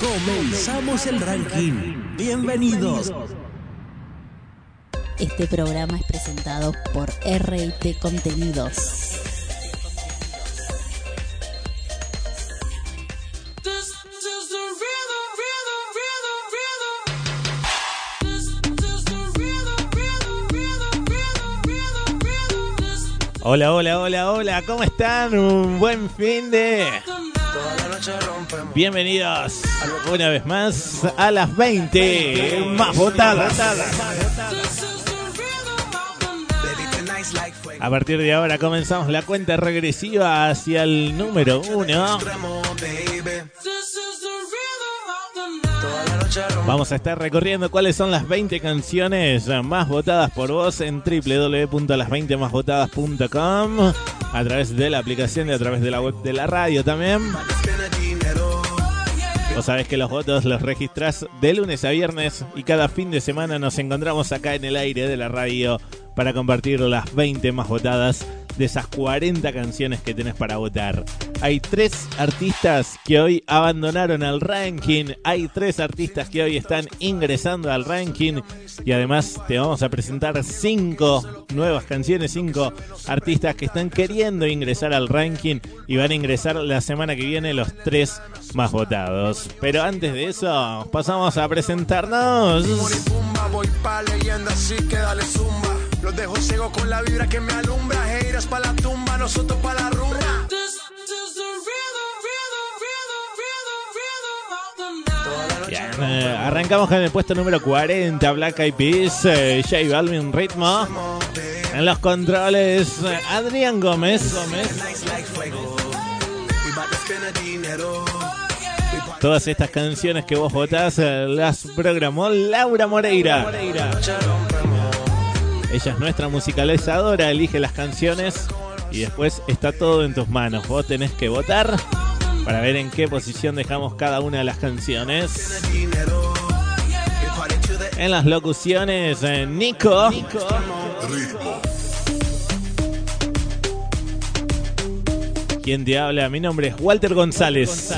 Comenzamos el ranking. Bienvenidos. Este programa es presentado por RT Contenidos. Hola, hola, hola, hola, ¿cómo están? Un buen fin de... Bienvenidos una vez más a las 20 más votadas. A partir de ahora comenzamos la cuenta regresiva hacia el número 1. Vamos a estar recorriendo cuáles son las 20 canciones más votadas por vos en www.las20másvotadas.com a través de la aplicación y a través de la web de la radio también. Vos sabés que los votos los registrás de lunes a viernes y cada fin de semana nos encontramos acá en el aire de la radio para compartir las 20 más votadas de esas 40 canciones que tenés para votar. Hay tres artistas que hoy abandonaron el ranking, hay tres artistas que hoy están ingresando al ranking y además te vamos a presentar cinco nuevas canciones, cinco artistas que están queriendo ingresar al ranking y van a ingresar la semana que viene los tres más votados. Pero antes de eso, pasamos a presentarnos. Voy pa leyenda, así que dale zumba. Los dejo ciego con la vibra que me alumbra. Heiras pa' la tumba, nosotros pa' la rumba. Bien, eh, arrancamos con el puesto número 40, Black Eyed Peas, eh, J Balvin Ritmo. En los controles, eh, Adrián Gómez. Todas estas canciones que vos votás eh, las programó Laura Moreira. Ella es nuestra musicalizadora, elige las canciones y después está todo en tus manos. Vos tenés que votar para ver en qué posición dejamos cada una de las canciones. En las locuciones, eh, Nico. ¿Quién te habla? Mi nombre es Walter González.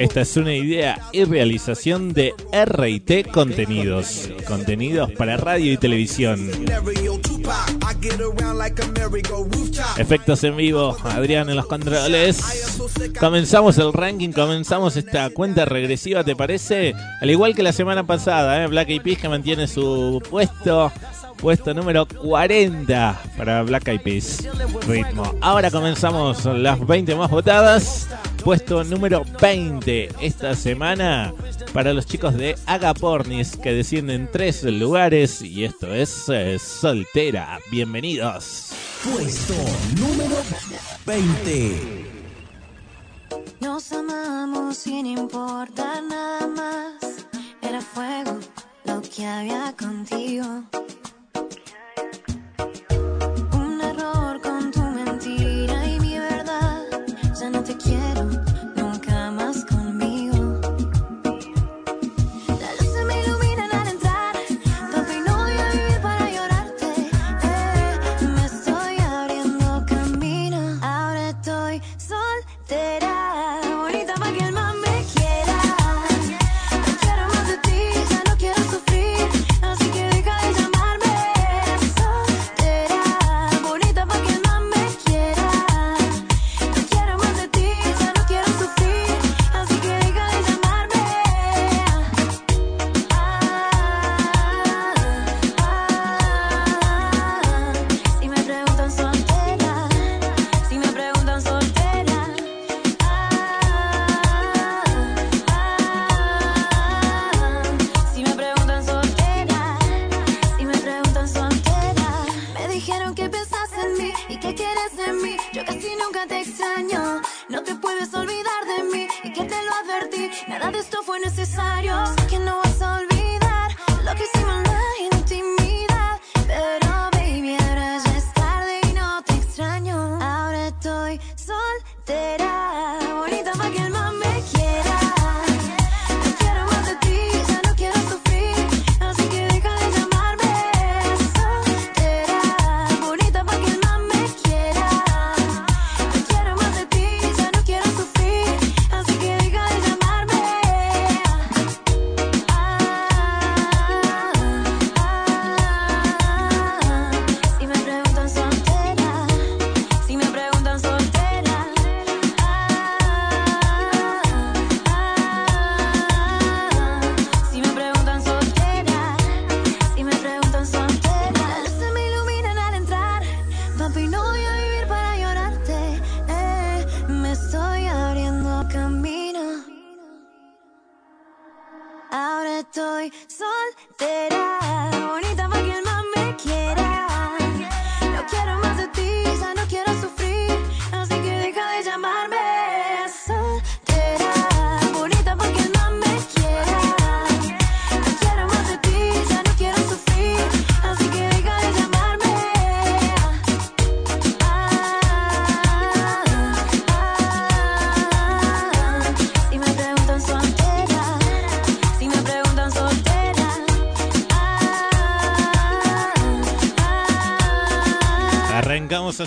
Esta es una idea y realización de RT Contenidos. Contenidos para radio y televisión. Efectos en vivo, Adrián en los controles. Comenzamos el ranking, comenzamos esta cuenta regresiva, ¿te parece? Al igual que la semana pasada, ¿eh? Black Eyed Peas que mantiene su puesto puesto número 40 para Black Eyed Peas. Ritmo. Ahora comenzamos las 20 más votadas. Puesto número 20 esta semana para los chicos de Agapornis que descienden tres lugares y esto es eh, Soltera. Bienvenidos. Puesto número 20. Nos amamos sin importar nada más. Era fuego lo que había contigo.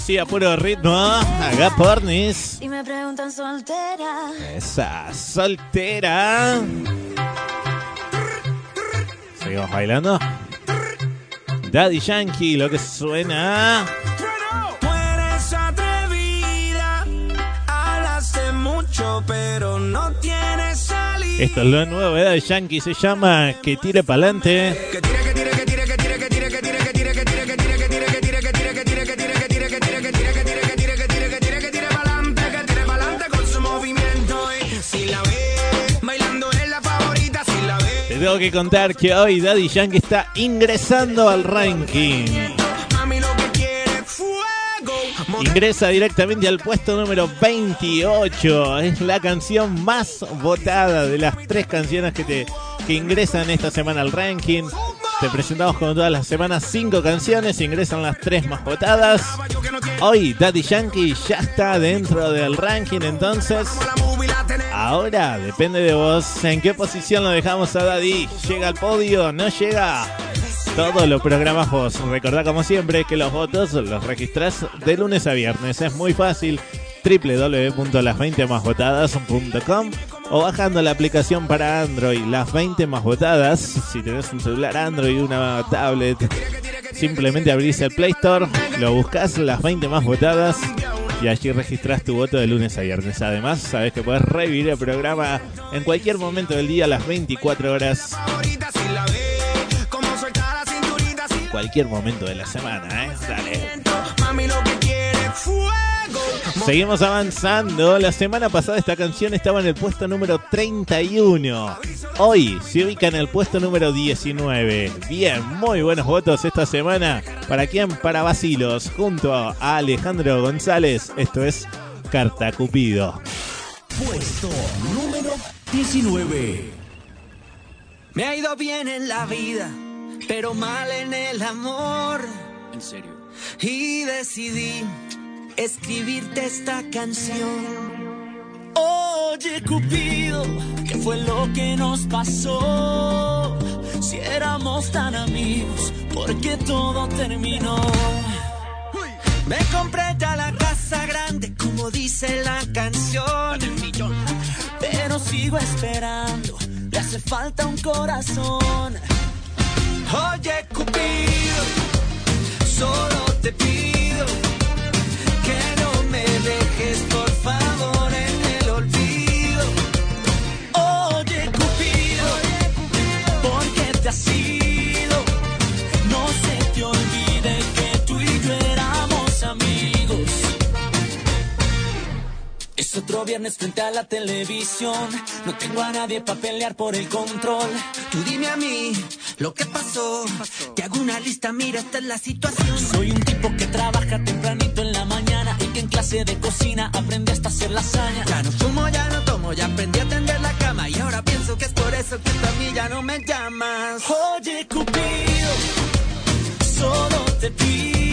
Arrancamos así a puro ritmo. Haga pornis. Si me preguntan soltera. Esa soltera. Seguimos bailando. Daddy Yankee, lo que suena. Tú eres atrevida, hablas de mucho, pero no tienes salida. Esto es lo nuevo de Daddy Yankee, se llama Que tire pa'lante. Que que contar que hoy Daddy Yankee está ingresando al ranking. Ingresa directamente al puesto número 28. Es la canción más votada de las tres canciones que te que ingresan esta semana al ranking. Te presentamos como todas las semanas cinco canciones, ingresan las tres más votadas. Hoy Daddy Yankee ya está dentro del ranking, entonces Ahora depende de vos en qué posición lo dejamos a Daddy. ¿Llega al podio? ¿No llega? Todo lo programas vos. Recordá como siempre que los votos los registrás de lunes a viernes. Es muy fácil www.las20másvotadas.com o bajando la aplicación para Android Las 20 más votadas. Si tenés un celular Android, una tablet, simplemente abrís el Play Store, lo buscas Las 20 más votadas y allí registrás tu voto de lunes a viernes. Además, sabes que puedes revivir el programa en cualquier momento del día, a las 24 horas, cualquier momento de la semana. ¿eh? Seguimos avanzando. La semana pasada esta canción estaba en el puesto número 31. Hoy se ubica en el puesto número 19. Bien, muy buenos votos esta semana. ¿Para quién? Para Basilos, junto a Alejandro González. Esto es Carta Cupido. Puesto número 19. Me ha ido bien en la vida, pero mal en el amor. En serio. Y decidí escribirte esta canción. Oye, Cupido, ¿qué fue lo que nos pasó? Si éramos tan amigos, ¿por qué todo terminó? Me compré ya la casa grande, como dice la canción. Pero sigo esperando, le hace falta un corazón. Oye, Cupido, solo te pido Oye, Cupido, ¿por qué te has ido? No se te olvide que tú y yo éramos amigos. Es otro viernes frente a la televisión. No tengo a nadie para pelear por el control. Tú dime a mí lo que pasó. Te hago una lista, mira, esta es la situación. Soy un tipo que trabaja tempranito en la mañana en clase de cocina aprende hasta hacer lasaña. Ya no fumo, ya no tomo, ya aprendí a tender la cama. Y ahora pienso que es por eso que tú a mí ya no me llamas. Oye, Cupido, solo te pido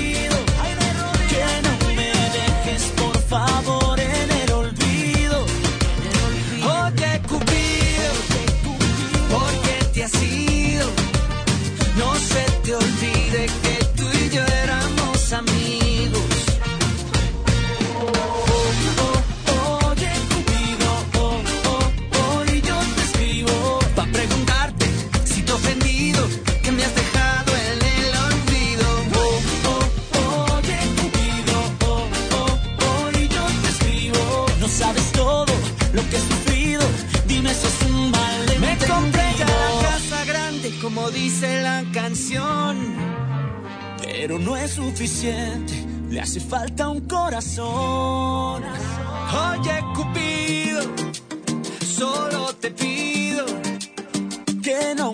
dice la canción. Pero no es suficiente, le hace falta un corazón. Oye, Cupido, solo te pido que no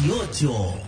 18.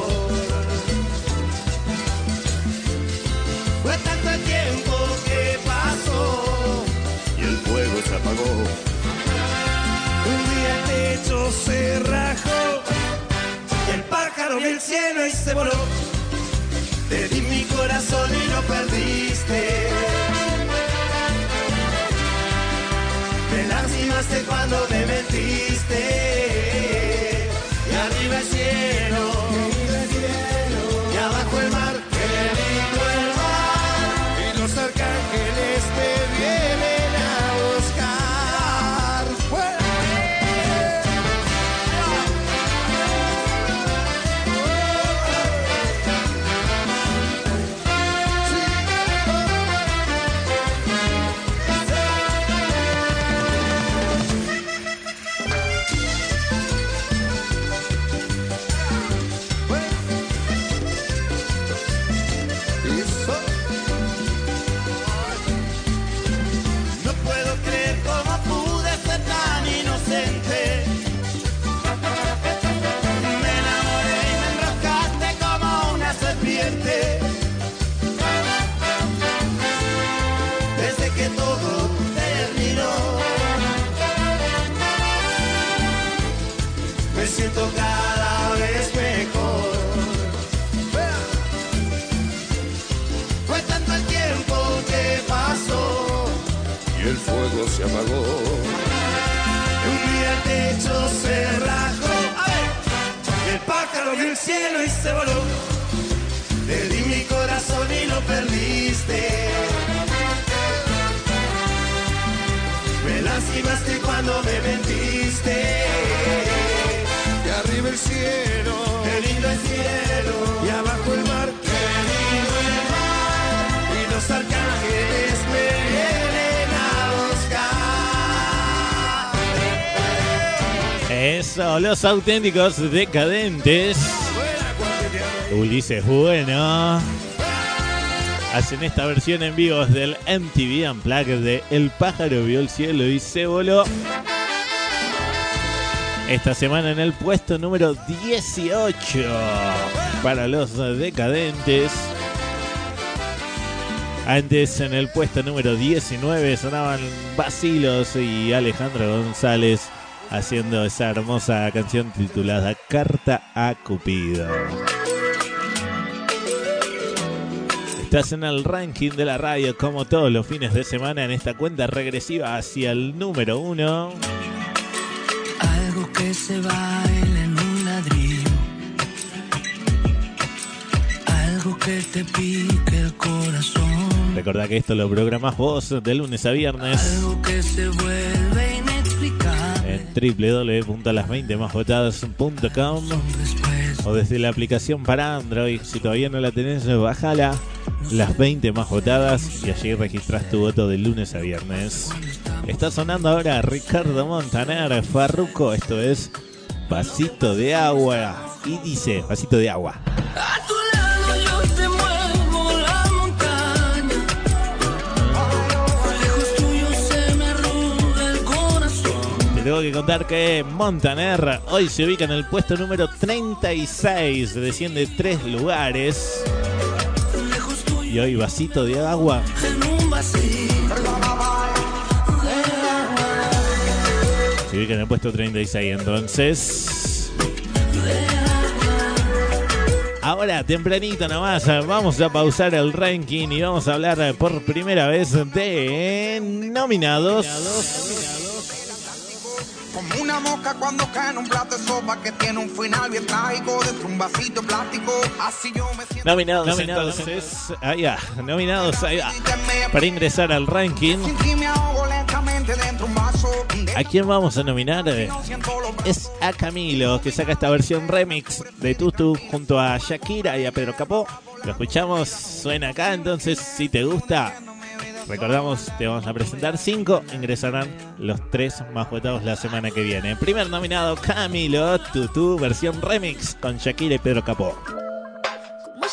Se rajó y el pájaro vio el cielo y se voló. Te di mi corazón y lo perdiste. Me lastimaste cuando me mentiste. Los auténticos decadentes. Ulises Bueno. Hacen esta versión en vivo del MTV Unplugged de El pájaro vio el cielo y se voló. Esta semana en el puesto número 18 para los decadentes. Antes en el puesto número 19 sonaban Basilos y Alejandro González haciendo esa hermosa canción titulada Carta a Cupido. Estás en el ranking de la radio como todos los fines de semana en esta cuenta regresiva hacia el número uno. Algo que se baila en un ladrillo. Algo que te pique el corazón. Recordá que esto lo programás vos de lunes a viernes Algo que se vuelve inexplicable. en www.las20másvotadas.com Después o desde la aplicación para Android. Si todavía no la tenés, bájala. Las 20 más votadas y allí registrás tu voto de lunes a viernes. Está sonando ahora Ricardo Montaner, Farruco. Esto es Vasito de Agua. Y dice, Vasito de Agua. Tengo que contar que Montaner hoy se ubica en el puesto número 36. Desciende tres lugares. Y hoy Vasito de Agua se ubica en el puesto 36. Entonces... Ahora, tempranito nomás, vamos a pausar el ranking y vamos a hablar por primera vez de nominados. Como una mosca cuando cae en un plato de sopa que tiene un final bien trágico dentro de un vasito plástico. Así yo me siento. Nominados, entonces, ahí va, nominados ahí va, para ingresar al ranking. ¿A quién vamos a nominar? Es a Camilo, que saca esta versión remix de Tutu junto a Shakira y a Pedro Capó. Lo escuchamos, suena acá, entonces si te gusta, recordamos, te vamos a presentar cinco, ingresarán los tres más votados la semana que viene. Primer nominado, Camilo, Tutu, versión remix con Shakira y Pedro Capó. ¿Cómo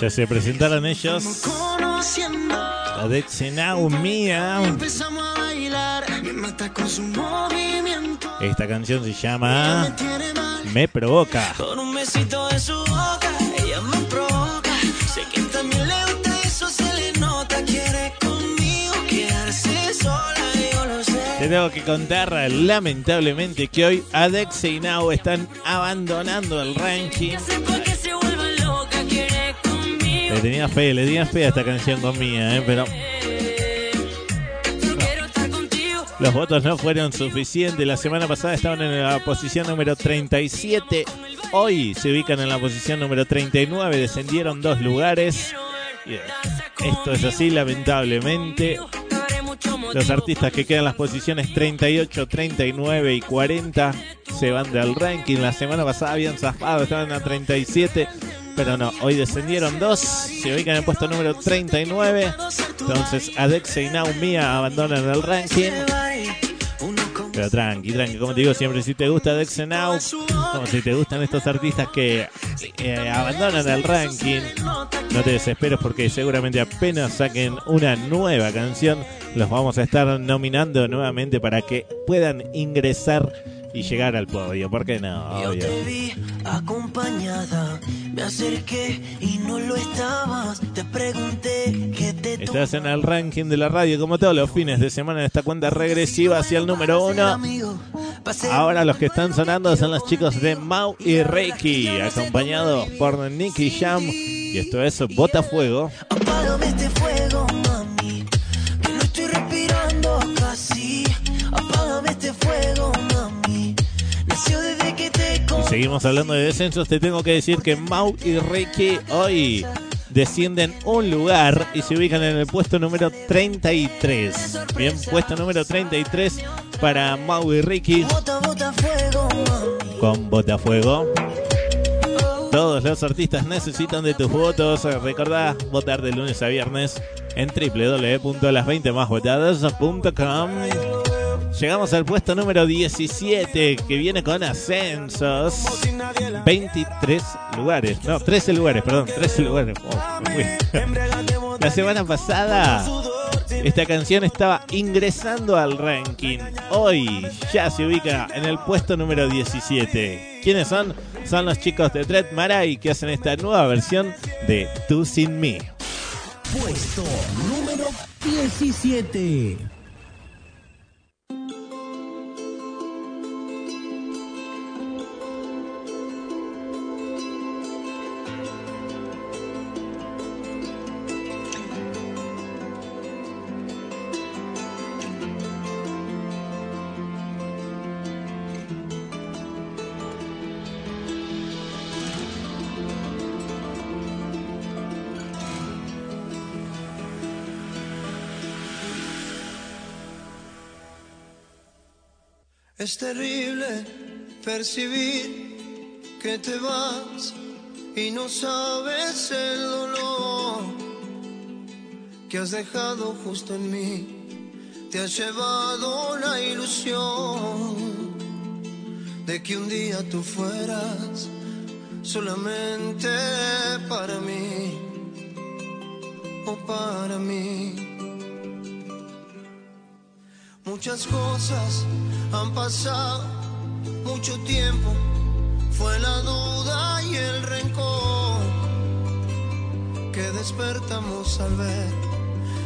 Ya se presentaron ellos. Conociendo. Adexi Now, Mía. Empezamos a bailar. Me mata con su movimiento. Esta canción se llama. Me Provoca. Con un besito de su boca, ella me provoca. Sé que también le gusta eso, se le nota. Quiere conmigo quedarse sola, yo lo sé. Te tengo que contar lamentablemente que hoy Adex y Now están abandonando el ranking. Le tenía fe, le tenía fe a esta canción con ¿eh? pero los votos no fueron suficientes. La semana pasada estaban en la posición número 37. Hoy se ubican en la posición número 39. Descendieron dos lugares. Eh, Esto es así, lamentablemente. Los artistas que quedan en las posiciones 38, 39 y 40 se van del ranking. La semana pasada habían zafado, estaban a 37, pero no, hoy descendieron dos, se ubican en puesto número 39. Entonces Adexe y Naumia abandonan el ranking. Pero tranqui, tranqui, como te digo siempre, si te gusta Adexe Now, como si te gustan estos artistas que eh, abandonan el ranking, no te desesperes porque seguramente apenas saquen una nueva canción, los vamos a estar nominando nuevamente para que puedan ingresar y llegar al podio. ¿Por qué no? Yo te vi acompañada, me acerqué y no lo estabas. Te pregunté qué te Estás en el ranking de la radio como todos los fines de semana en esta cuenta regresiva hacia el número uno. Ahora los que están sonando son los chicos de Mau y Reiki, acompañados por Nicky Jam. Y esto es Botafuego. Apágame este fuego, seguimos hablando de descensos. Te tengo que decir que Mau y Reiki hoy descienden un lugar y se ubican en el puesto número 33. Bien, puesto número 33 para Mau y mami. con Botafuego. Todos los artistas necesitan de tus votos. Recordá votar de lunes a viernes en www.las20másvotadas.com. Llegamos al puesto número 17 que viene con ascensos. 23 lugares. No, 13 lugares, perdón. 13 lugares. Oh. La semana pasada esta canción estaba ingresando al ranking. Hoy ya se ubica en el puesto número 17. ¿Quiénes son? Son los chicos de Dread Marai que hacen esta nueva versión de Tú Sin Mí. Puesto número 17. Es terrible percibir que te vas y no sabes el dolor que has dejado justo en mí. Te has llevado la ilusión de que un día tú fueras solamente para mí o para mí. Muchas cosas han pasado, mucho tiempo, fue la duda y el rencor que despertamos al ver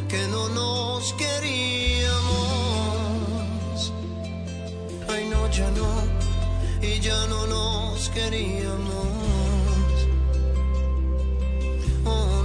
que no nos queríamos. Ay, no, ya no, y ya no nos queríamos. Oh,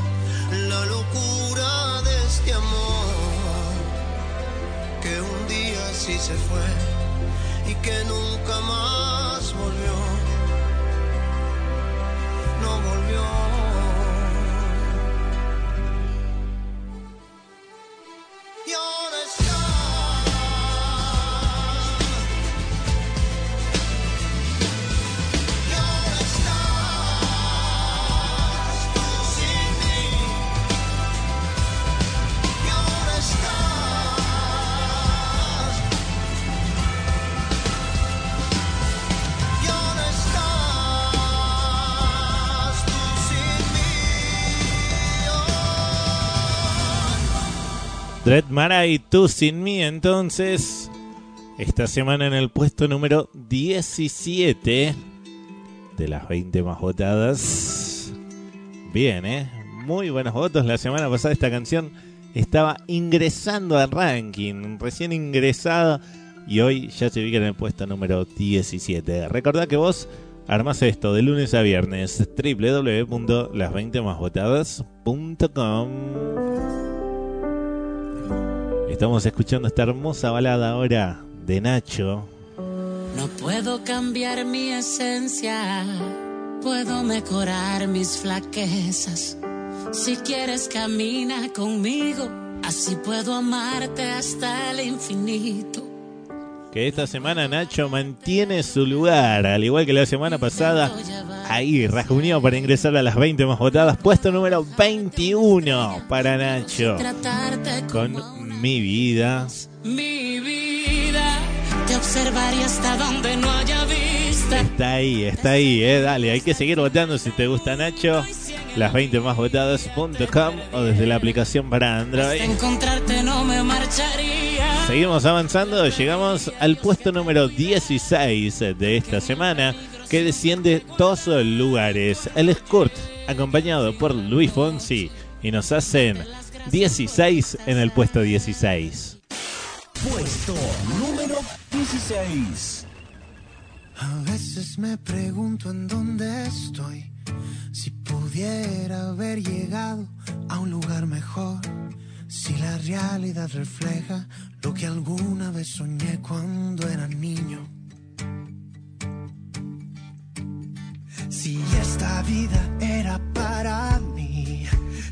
la locura de este amor que un día sí se fue y que nunca más volvió. No volvió. Dread Mara y tú sin mí, entonces. Esta semana en el puesto número 17 de las 20 más votadas. Bien, ¿eh? Muy buenos votos. La semana pasada esta canción estaba ingresando al ranking, recién ingresada. Y hoy ya se ubica en el puesto número 17. Recordad que vos armás esto de lunes a viernes. www.las20másvotadas.com Estamos escuchando esta hermosa balada ahora de Nacho. No puedo cambiar mi esencia, puedo mejorar mis flaquezas. Si quieres camina conmigo, así puedo amarte hasta el infinito. Que esta semana Nacho mantiene su lugar, al igual que la semana pasada. Ahí, rasguñado para ingresar a las 20 más votadas. Puesto número 21 para Nacho. Con mi vida. mi vida, te observaré hasta donde no haya vista. Está ahí, está ahí, eh. Dale, hay que seguir votando si te gusta Nacho. Las 20 más votadas.com o desde la aplicación para Android. encontrarte no me marcharía. Seguimos avanzando, llegamos al puesto número 16 de esta semana, que desciende dos lugares. El Skurt, acompañado por Luis Fonsi, y nos hacen 16 en el puesto 16. Puesto número 16. A veces me pregunto en dónde estoy. Si pudiera haber llegado a un lugar mejor. Si la realidad refleja lo que alguna vez soñé cuando era niño. Si esta vida era para mí.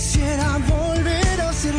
Quisiera volver a ser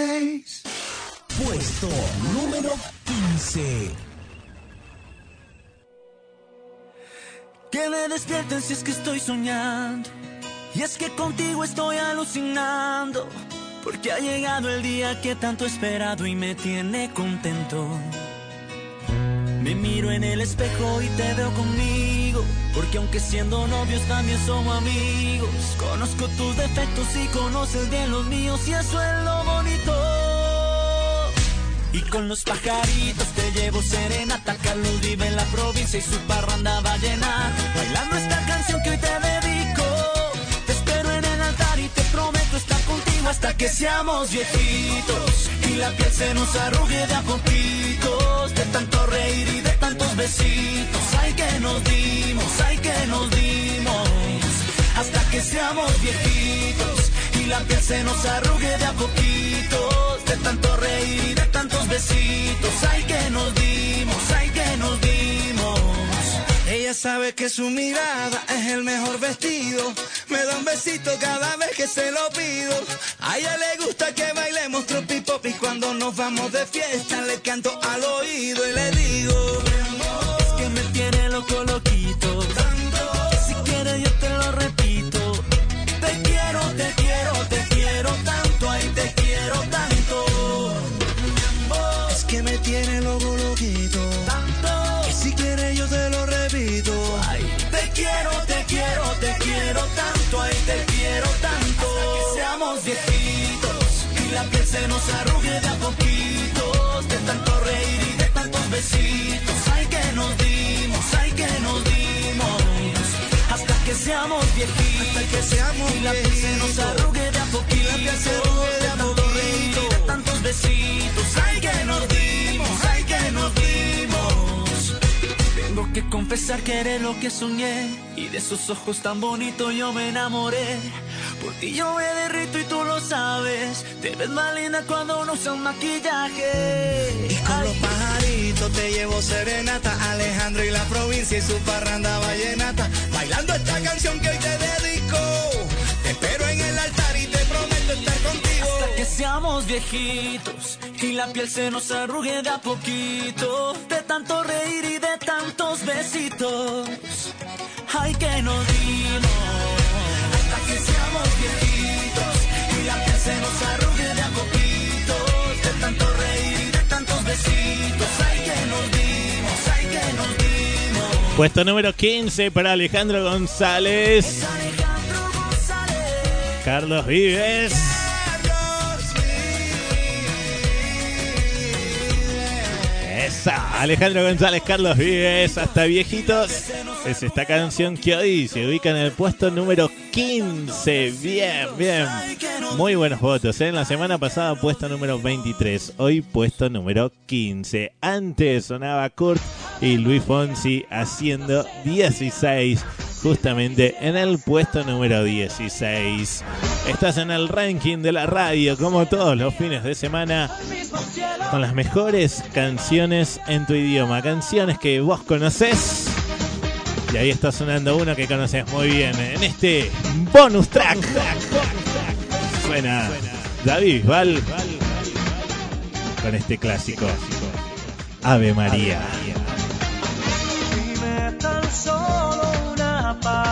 16. Puesto número 15. Que me despierten si es que estoy soñando. Y es que contigo estoy alucinando. Porque ha llegado el día que tanto he esperado y me tiene contento. Me miro en el espejo y te veo conmigo. Porque aunque siendo novios también somos amigos. Conozco tus defectos y conoces bien los míos y eso es lo bonito. Y con los pajaritos te llevo serenata. Carlos vive en la provincia y su parranda va a. Bailando esta canción que hoy te dedico. Te espero en el altar y te prometo estar contigo hasta que seamos viejitos. Y la piel se nos arrugue de a poquitos. De tanto reír y de tantos besitos. Ay que nos dimos, ay que nos dimos. Hasta que seamos viejitos. Y la piel se nos arrugue de a poquitos. De tanto reír y de tantos besitos. Ay que nos dimos, ay que nos dimos. Sabe que su mirada es el mejor vestido. Me da un besito cada vez que se lo pido. A ella le gusta que bailemos tropi pop y cuando nos vamos de fiesta le canto al oído y le digo. Que me tiene loco loquito. Se nos arrugue de a poquitos. De tanto reír y de tantos besitos. Ay, que nos dimos, ay, que nos dimos. Hasta que seamos viejitos. Hasta que seamos y la piel se nos arrugue de a poquitos. Y la piel se arrugue de a tanto reír y de tantos besitos. Ay, que nos dimos, ay, que nos dimos. Tengo que confesar que eres lo que soñé y de esos ojos tan bonitos yo me enamoré. Por ti yo me derrito sabes. Te ves más linda cuando no usas maquillaje. Y con Ay, los pajaritos te llevo serenata. Alejandro y la provincia y su parranda vallenata. Bailando esta canción que hoy te dedico. Te espero en el altar y te prometo estar contigo. Hasta que seamos viejitos y la piel se nos arrugue de a poquito. De tanto reír y de tantos besitos. Ay, que nos dimos. Puesto número 15 para Alejandro González. Alejandro González. Carlos Vives. Alejandro González, Carlos Vives, hasta viejitos. Es esta canción que hoy se ubica en el puesto número 15. Bien, bien. Muy buenos votos. ¿eh? En la semana pasada puesto número 23. Hoy puesto número 15. Antes sonaba Kurt y Luis Fonsi haciendo 16. Justamente en el puesto número 16. Estás en el ranking de la radio como todos los fines de semana con las mejores canciones en tu idioma, canciones que vos conocés. Y ahí está sonando uno que conoces muy bien en este bonus track. Suena David Val con este clásico Ave María.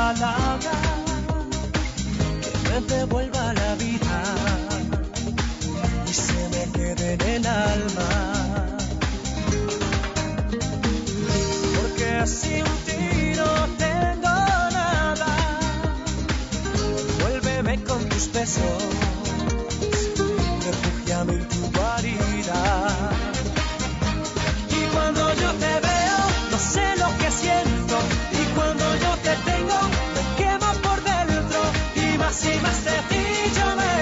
que me devuelva la vida y se me quede en el alma. Porque así un tiro tengo nada. Vuélveme con tus besos. si mä sitä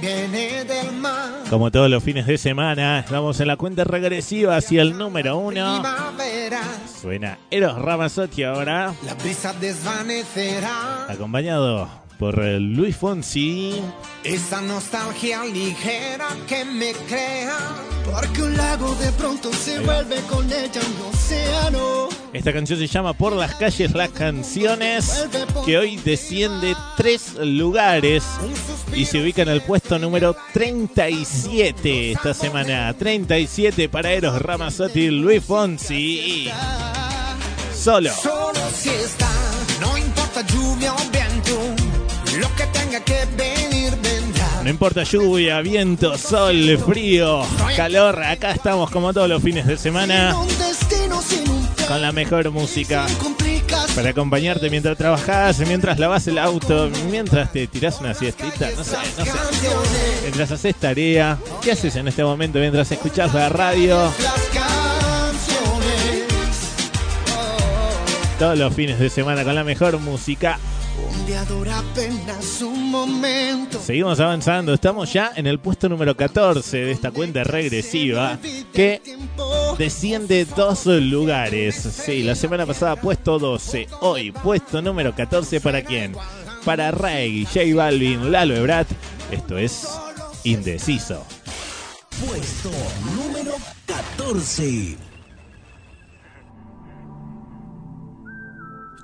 viene del mar. Como todos los fines de semana, estamos en la cuenta regresiva hacia el número uno. Suena Eros Ramazzotti ahora, la brisa desvanecerá. acompañado por Luis Fonsi. Esa nostalgia ligera que me crea. Porque un lago de pronto se vuelve con ella un océano. Esta canción se llama Por las calles las canciones, que hoy desciende tres lugares y se ubica en el puesto número 37 esta semana. 37 para Eros Ramazzotti Luis Fonsi. Solo. Solo si está, no importa lluvia o viento. Lo que tenga que venir vendrá. No importa lluvia, viento, sol, frío, calor, acá estamos como todos los fines de semana con la mejor música para acompañarte mientras trabajas, mientras lavas el auto, mientras te tirás una siestita, no sé, no sé. Mientras haces tarea, ¿qué haces en este momento mientras escuchas la radio? Todos los fines de semana con la mejor música. Apenas un momento. Seguimos avanzando, estamos ya en el puesto número 14 de esta cuenta regresiva que desciende dos lugares. Sí, la semana pasada puesto 12, hoy puesto número 14 para quién? Para Rey, J Balvin, Lalo Ebrat. Esto es Indeciso. Puesto número 14.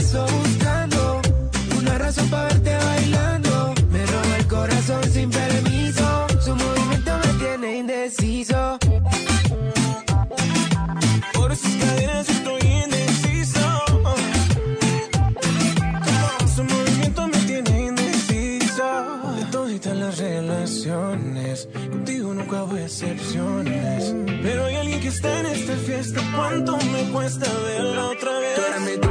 paso buscando una razón para verte bailando. Me roba el corazón sin permiso, su movimiento me tiene indeciso. Por sus cadenas estoy indeciso. Su movimiento me tiene indeciso. De todas las relaciones, contigo nunca hubo excepciones. Pero hay alguien que está en esta fiesta, ¿cuánto me cuesta verla otra vez? Tú eres mi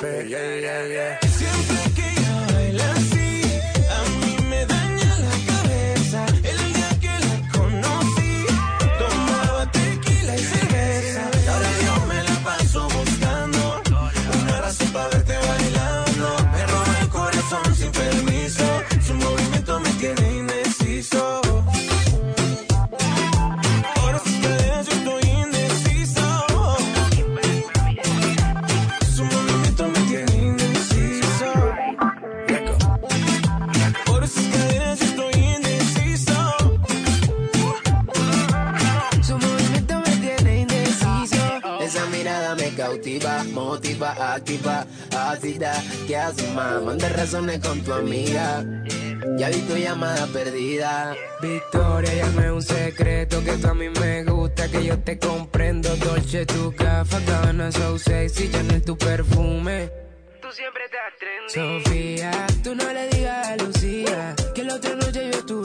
Yeah, yeah, yeah. Siempre que ¿Qué haces, más? Manda razones con tu amiga. Ya vi tu llamada perdida. Victoria, llame un secreto que tú a mí me gusta, que yo te comprendo. Dolce, tu café, cabana, so sexy, Chanel, tu perfume. Tú siempre estás trendy. Sofía, tú no le digas a Lucía que la otra noche yo estuve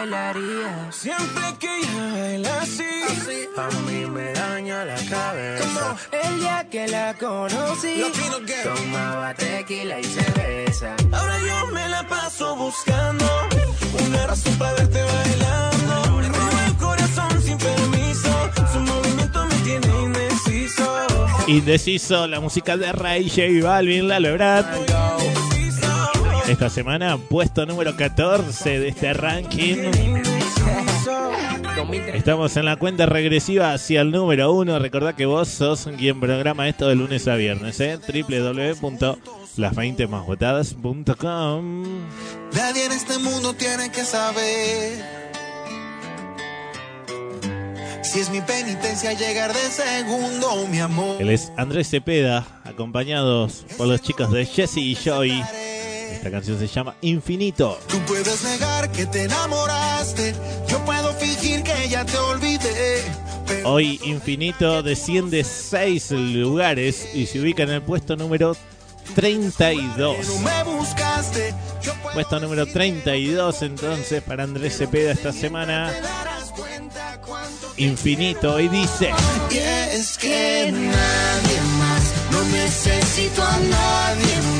bailaría. Siempre que ella baila así, A mí me daña la cabeza. El día que la conocí, Tomaba tequila y cerveza. ahora yo me la paso buscando una razón para verte bailando. Me roba el corazón sin permiso, su movimiento me tiene indeciso. Indeciso, la música de Ray J Balvin, la Ebrard. Esta semana, puesto número 14 de este ranking. Estamos en la cuenta regresiva hacia el número 1. Recordá que vos sos quien programa esto de lunes a viernes, ¿eh? www.las20másvotadas.com Nadie en este mundo tiene que saber si es mi penitencia llegar de segundo, mi amor. Él es Andrés Cepeda, acompañados por los chicos de Jesse y Joy. Esta canción se llama Infinito. Tú puedes negar que te enamoraste, yo puedo fingir que ya te olvidé. Hoy Infinito desciende 6 lugares y se ubica en el puesto número 32. No me buscaste, yo Puesto número 32 entonces para Andrés Cepeda esta semana. Infinito y dice... Y es que nadie más, no necesito a nadie más.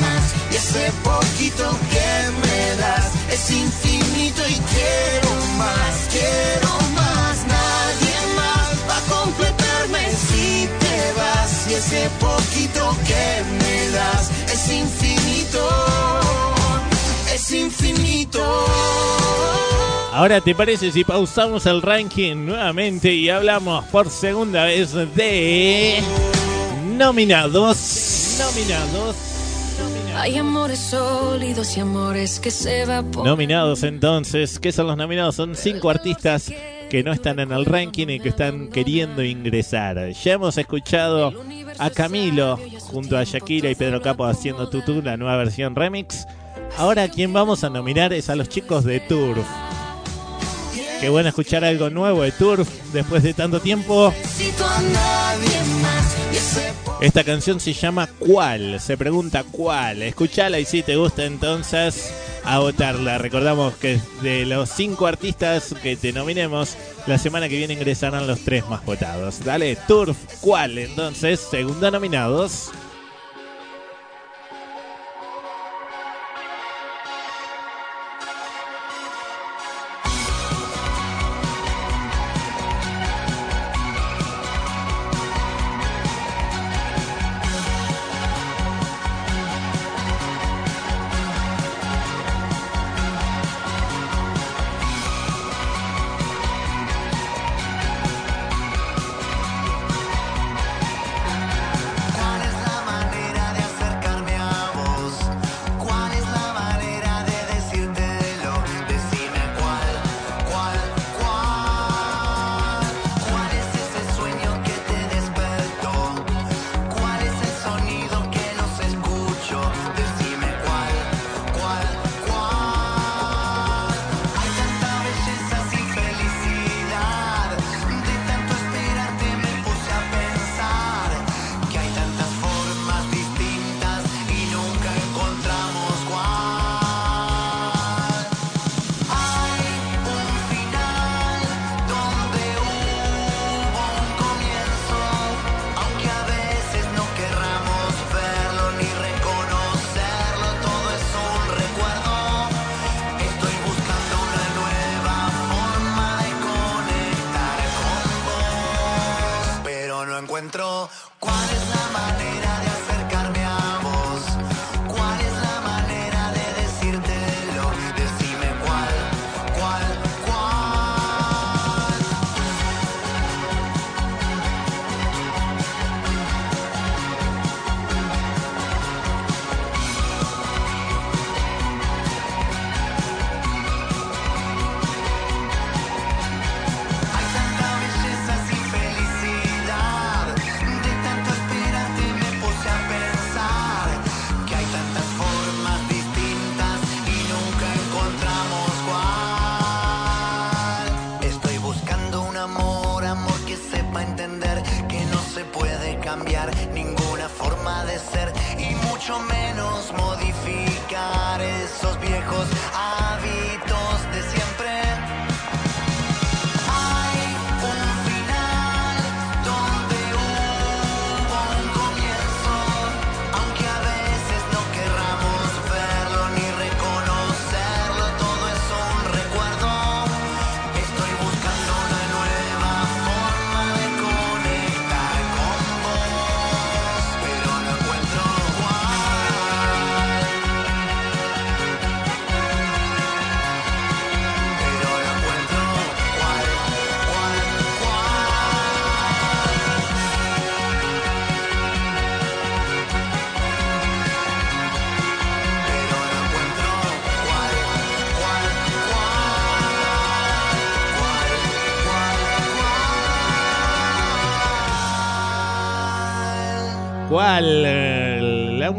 Ese poquito que me das es infinito y quiero más, quiero más. Nadie más va a completarme si te vas. Y ese poquito que me das es infinito, es infinito. Ahora, ¿te parece si pausamos el ranking nuevamente y hablamos por segunda vez de nominados? Nominados. Hay amores sólidos y amores que se evaporan. Nominados entonces, ¿qué son los nominados? Son cinco artistas que no están en el ranking y que están queriendo ingresar. Ya hemos escuchado a Camilo junto a Shakira y Pedro Capo haciendo Tutu, la nueva versión remix. Ahora quien vamos a nominar es a los chicos de Turf. Qué bueno escuchar algo nuevo de Turf después de tanto tiempo. Esta canción se llama ¿Cuál? Se pregunta ¿cuál? Escuchala y si te gusta entonces a votarla. Recordamos que de los cinco artistas que te nominemos, la semana que viene ingresarán los tres más votados. Dale, Turf, ¿cuál? Entonces, segundo nominados.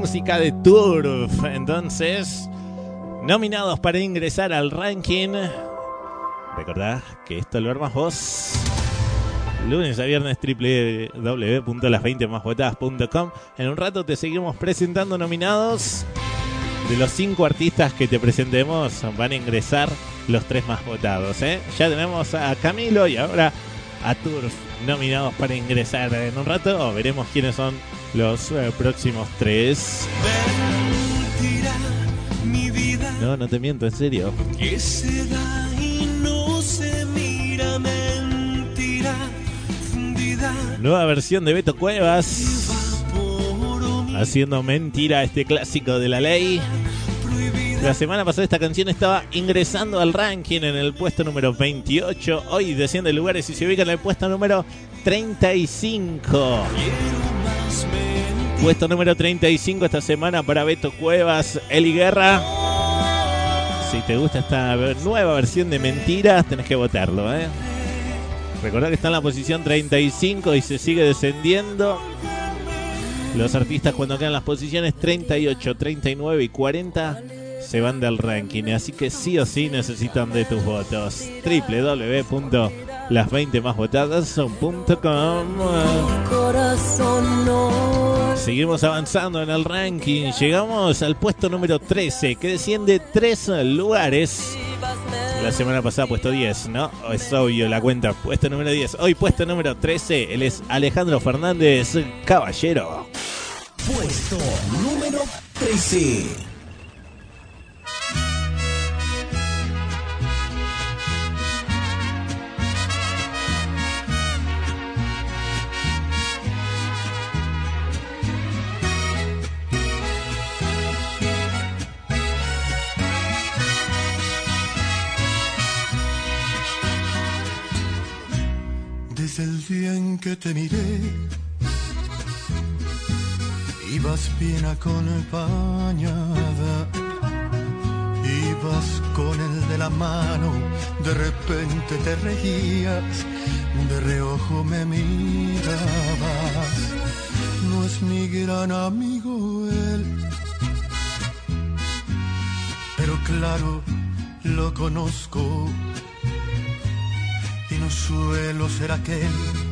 Música de Turf. Entonces, nominados para ingresar al ranking. Recordá que esto lo armas vos. Lunes a viernes www.las20másvotadas.com En un rato te seguimos presentando nominados. De los cinco artistas que te presentemos van a ingresar los tres más votados. ¿eh? Ya tenemos a Camilo y ahora a Turf nominados para ingresar. En un rato veremos quiénes son los eh, próximos tres. Mentira, mi vida No, no te miento, en serio. que se da y no se mira. Mentira, fundida Nueva versión de Beto Cuevas. Haciendo mentira este clásico de la ley. La semana pasada esta canción estaba ingresando al ranking en el puesto número 28. Hoy desciende lugares y se ubica en el puesto número 35. Puesto número 35 esta semana para Beto Cuevas, Eli Guerra. Si te gusta esta nueva versión de Mentiras, tenés que votarlo, ¿eh? Recordá que está en la posición 35 y se sigue descendiendo. Los artistas cuando quedan las posiciones 38, 39 y 40 se van del ranking. Así que sí o sí necesitan de tus votos. www.las20másvotadas.com Corazón no. Seguimos avanzando en el ranking. Llegamos al puesto número 13, que desciende tres lugares. La semana pasada puesto 10, ¿no? Es obvio la cuenta. Puesto número 10. Hoy puesto número 13. Él es Alejandro Fernández Caballero. Puesto número 13. Que te miré, ibas bien acompañada. Ibas con el de la mano, de repente te reías, de reojo me mirabas. No es mi gran amigo él, pero claro, lo conozco y no suelo ser aquel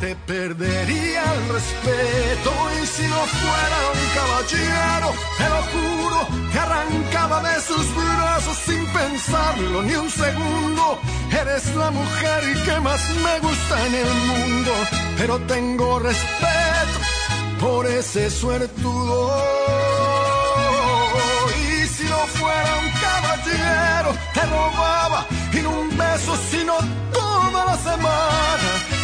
te perdería el respeto. Y si no fuera un caballero, te lo juro, te arrancaba de sus brazos sin pensar pensarlo ni un segundo. Eres la mujer que más me gusta en el mundo, pero tengo respeto por ese suertudo. Y si no fuera un caballero, te robaba y un beso, sino toda la semana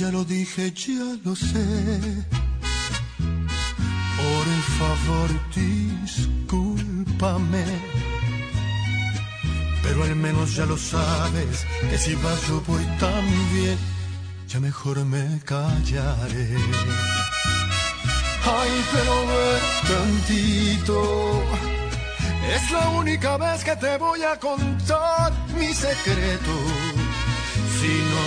Ya lo dije, ya lo sé. Por favor, discúlpame. Pero al menos ya lo sabes, que si vas yo voy también, ya mejor me callaré. Ay, pero ven tantito. Es la única vez que te voy a contar mi secreto.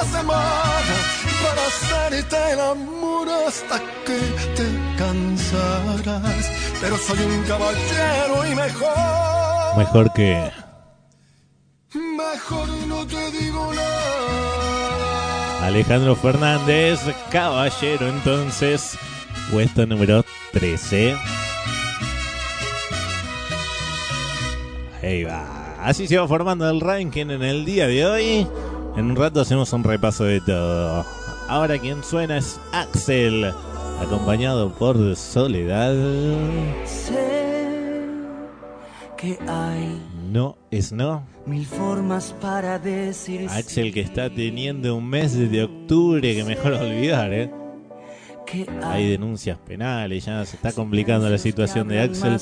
La semana para hacerte el amor hasta que te cansarás. Pero soy un caballero y mejor, Mejor que mejor no te digo nada. Alejandro Fernández, caballero entonces, puesto número 13. Ahí va. Así se va formando el ranking en el día de hoy. En un rato hacemos un repaso de todo. Ahora quien suena es Axel, acompañado por Soledad. Sé que hay No es no. mil formas para decir Axel que está teniendo un mes de octubre que mejor olvidar, ¿eh? Hay denuncias penales, ya se está complicando la situación de Axel.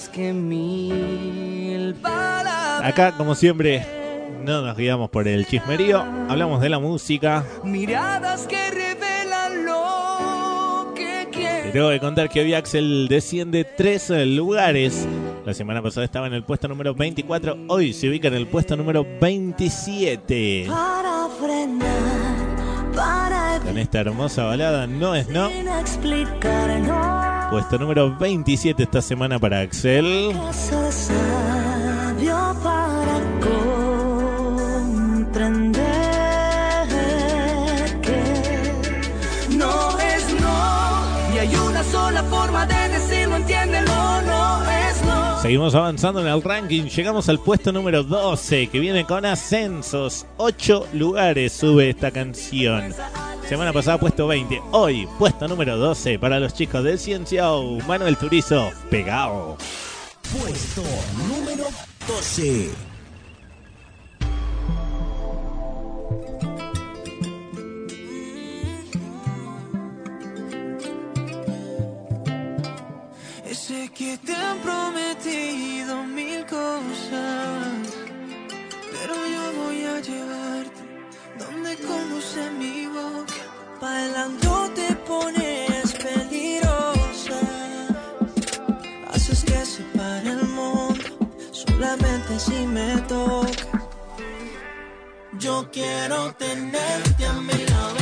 Acá, como siempre, no nos guiamos por el chismerío, hablamos de la música. Miradas que revelan lo que Te quiero. tengo que contar que hoy Axel desciende tres lugares. La semana pasada estaba en el puesto número 24, hoy se ubica en el puesto número 27. Para frenar, para Con esta hermosa balada, no es no. Puesto número 27 esta semana para Axel. Seguimos avanzando en el ranking, llegamos al puesto número 12, que viene con ascensos. 8 lugares sube esta canción. Semana pasada puesto 20, hoy puesto número 12 para los chicos de Cienciao. Manuel Turizo, pegado. Puesto número 12. Que te han prometido mil cosas, pero yo voy a llevarte donde conduce mi boca. Bailando te pones peligrosa, haces que se pare el mundo, solamente si me toca. Yo quiero tenerte a mi lado,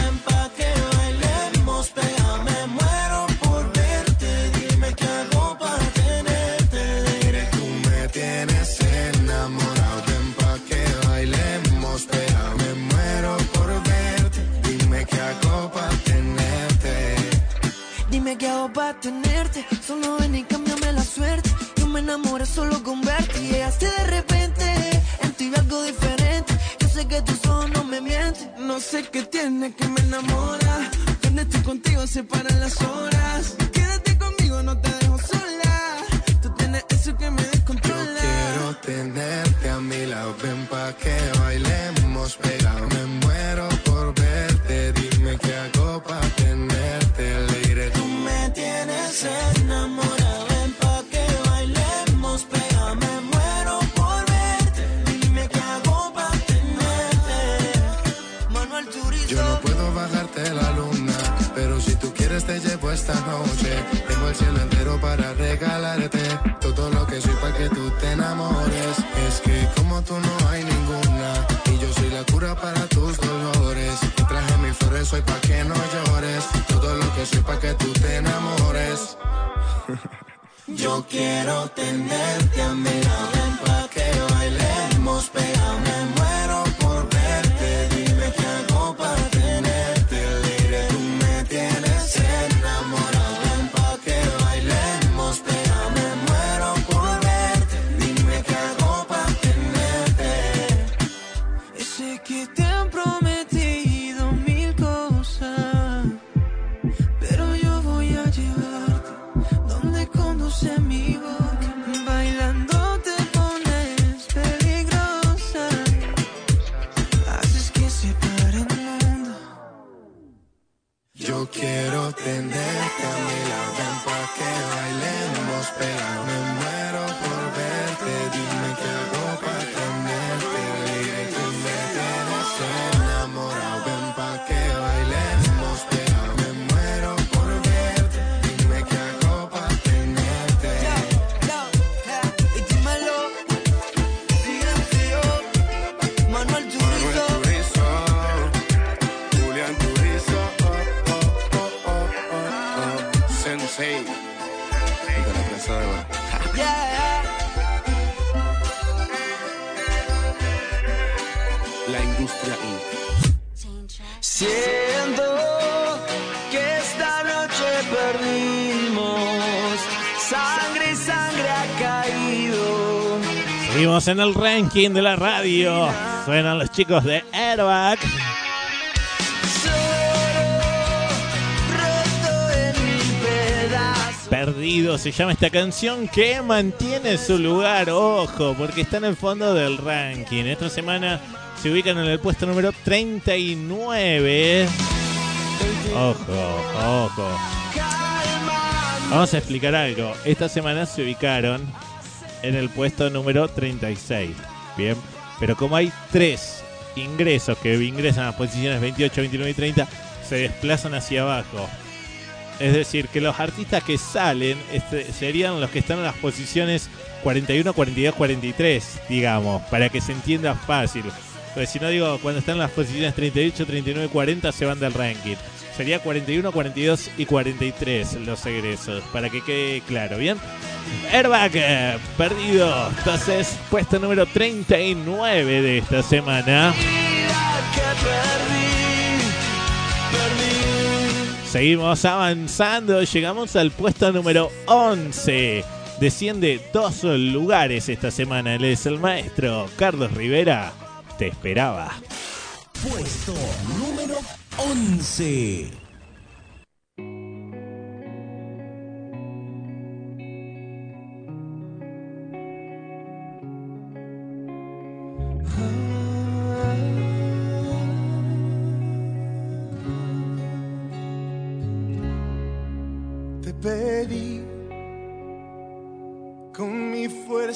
tenerte. Solo ven y cámbiame la suerte. Yo me enamoré solo con verte. Y llegaste de repente. En ti algo diferente. Yo sé que tus ojos no me mienten. No sé qué tiene que me enamora, cuando estoy contigo se paran las horas. Quédate no te dejo sola. Tú tienes eso que me descontrola. Quiero tenerte a mi lado, ven pa' que bailemos pegado. Para regalarte todo lo que soy para que tú te enamores. Es que como tú no hay ninguna, y yo soy la cura para tus dolores. Y traje mis flores hoy para que no llores. Todo lo que soy para que tú te enamores. Yo quiero tenerte a mi lado, ven pa' que bailemos pegado. Quiero tenerte a mi lado, ven que bailemos pegado. Seguimos en el ranking de la radio. Suenan los chicos de Airbag. Perdido se llama esta canción que mantiene su lugar, ojo, porque está en el fondo del ranking. Esta semana se ubican en el puesto número 39. Ojo, ojo. Vamos a explicar algo. Esta semana se ubicaron en el puesto número 36. Bien, pero como hay tres ingresos que ingresan a las posiciones 28, 29 y 30, se desplazan hacia abajo. Es decir, que los artistas que salen este, serían los que están en las posiciones 41, 42, 43, digamos, para que se entienda fácil. Porque si no digo, cuando están en las posiciones 38, 39, 40 se van del ranking. Sería 41, 42 y 43 los egresos, para que quede claro, ¿bien? Airbag, eh, perdido. Entonces, puesto número 39 de esta semana. Seguimos avanzando, llegamos al puesto número 11. Desciende dos lugares esta semana. Él es el maestro Carlos Rivera. Te esperaba. Puesto número 11.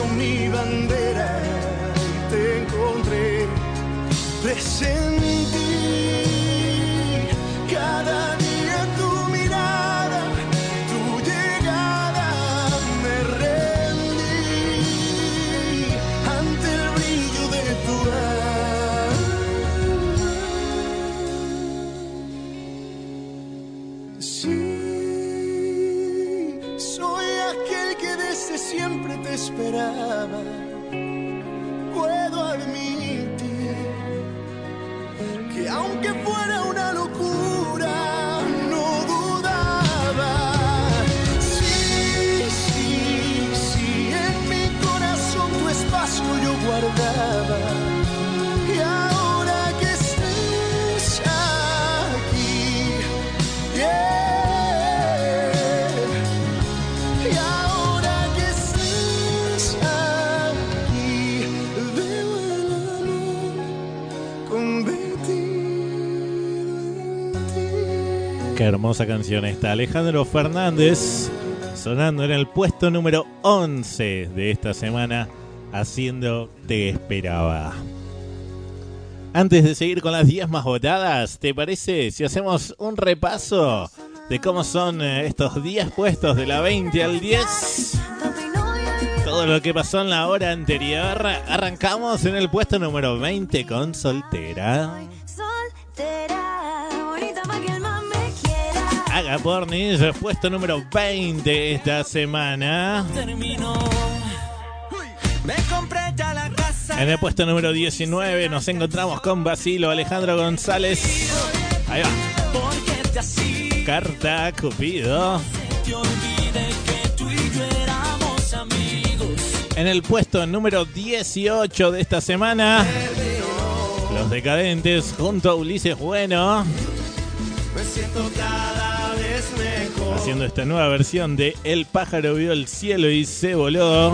sido mi bandera y te encontré presentí convertido. Qué hermosa canción esta. Alejandro Fernández sonando en el puesto número 11 de esta semana, haciendo Te Esperaba. Antes de seguir con las 10 más votadas, ¿te parece si hacemos un repaso de cómo son eh, estos 10 puestos de la 20 al 10? Todo lo que pasó en la hora anterior. Arrancamos en el puesto número 20 con Soltera. Haga Pornis, puesto número 20 esta semana. Terminó. En el puesto número 19 nos encontramos con Basilo Alejandro González. Ahí va. Carta Cupido. En el puesto número 18 de esta semana, Los Decadentes junto a Ulises Bueno, Me siento cada vez mejor. haciendo esta nueva versión de El pájaro vio el cielo y se voló.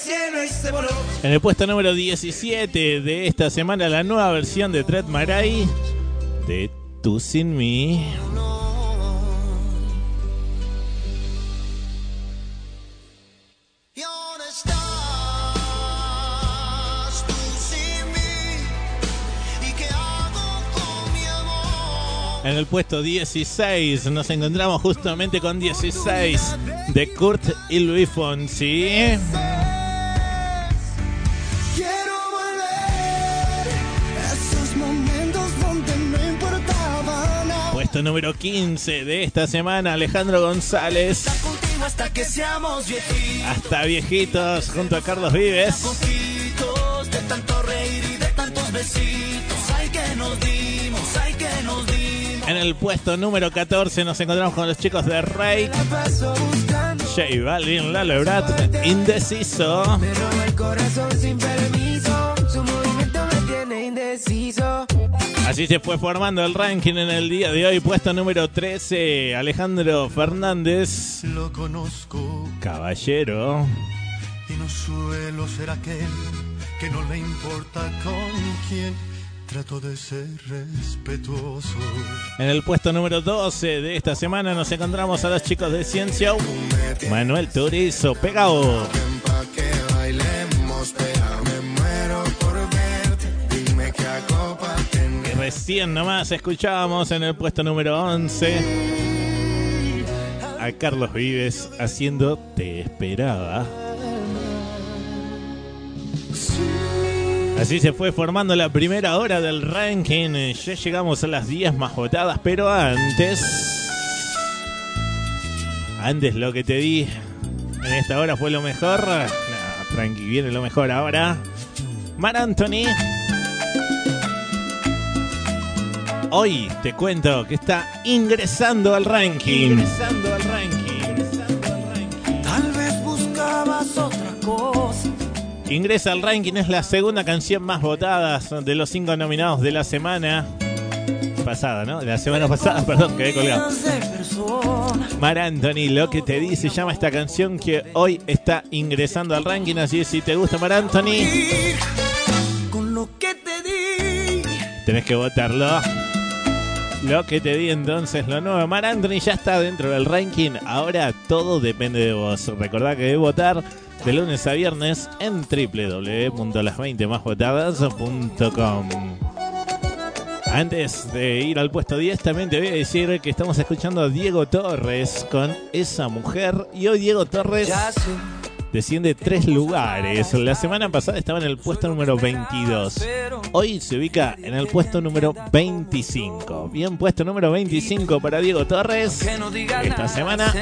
Cielo y se voló. En el puesto número 17 de esta semana, la nueva versión de Tret Marai de Tú sin mí. En el puesto 16 nos encontramos justamente con 16 de Kurt y Luis Fonsi. Puesto número 15 de esta semana, Alejandro González. Hasta que seamos viejitos. Hasta viejitos junto a Carlos Vives. Poquitos de tanto reír y de tantos besitos. Ay, que nos dimos, ay, que nos dimos. En el puesto número 14 nos encontramos con los chicos de Rey. J Balvin, Lalo Ebrat, Indeciso. me roba el corazón sin permiso. Su movimiento me tiene indeciso. Así se fue formando el ranking en el día de hoy. Puesto número 13, Alejandro Fernández. Lo conozco Caballero. y no suelo ser aquel que no le importa con quién. Trato de ser respetuoso. En el puesto número 12 de esta semana nos encontramos a los chicos de Ciencia. Manuel Turizo, pegado. Pa' que bailemos, me muero por verte. Dime qué hago pa' tener. Recién nomás escuchábamos en el puesto número 11 a Carlos Vives haciendo Te Esperaba. Así se fue formando la primera hora del ranking. Ya llegamos a las 10 más votadas, pero antes. Antes lo que te di en esta hora fue lo mejor. No, tranqui, viene lo mejor ahora. Mar Anthony. Hoy te cuento que está ingresando al ranking. Ingresando al ranking. Tal vez buscabas otra cosa. Ingresa al ranking, es la segunda canción más votada de los cinco nominados de la semana pasada, ¿no? De la semana pasada, perdón, quedé colgado. Mar Anthony, lo que te dice, llama esta canción que hoy está ingresando al ranking. Así que si te gusta Mar Anthony, Con lo que te di. tenés que votarlo. Lo que te di entonces, lo nuevo. Mar Anthony ya está dentro del ranking. Ahora todo depende de vos. Recordá que debes votar de lunes a viernes en www.las20másvotadas.com. Antes de ir al puesto 10, también te voy a decir que estamos escuchando a Diego Torres con esa mujer. Y hoy Diego Torres Ya sé. Desciende tres lugares. La semana pasada estaba en el puesto número 22. Hoy se ubica en el puesto número 25. Bien, puesto número 25 para Diego Torres. Esta semana.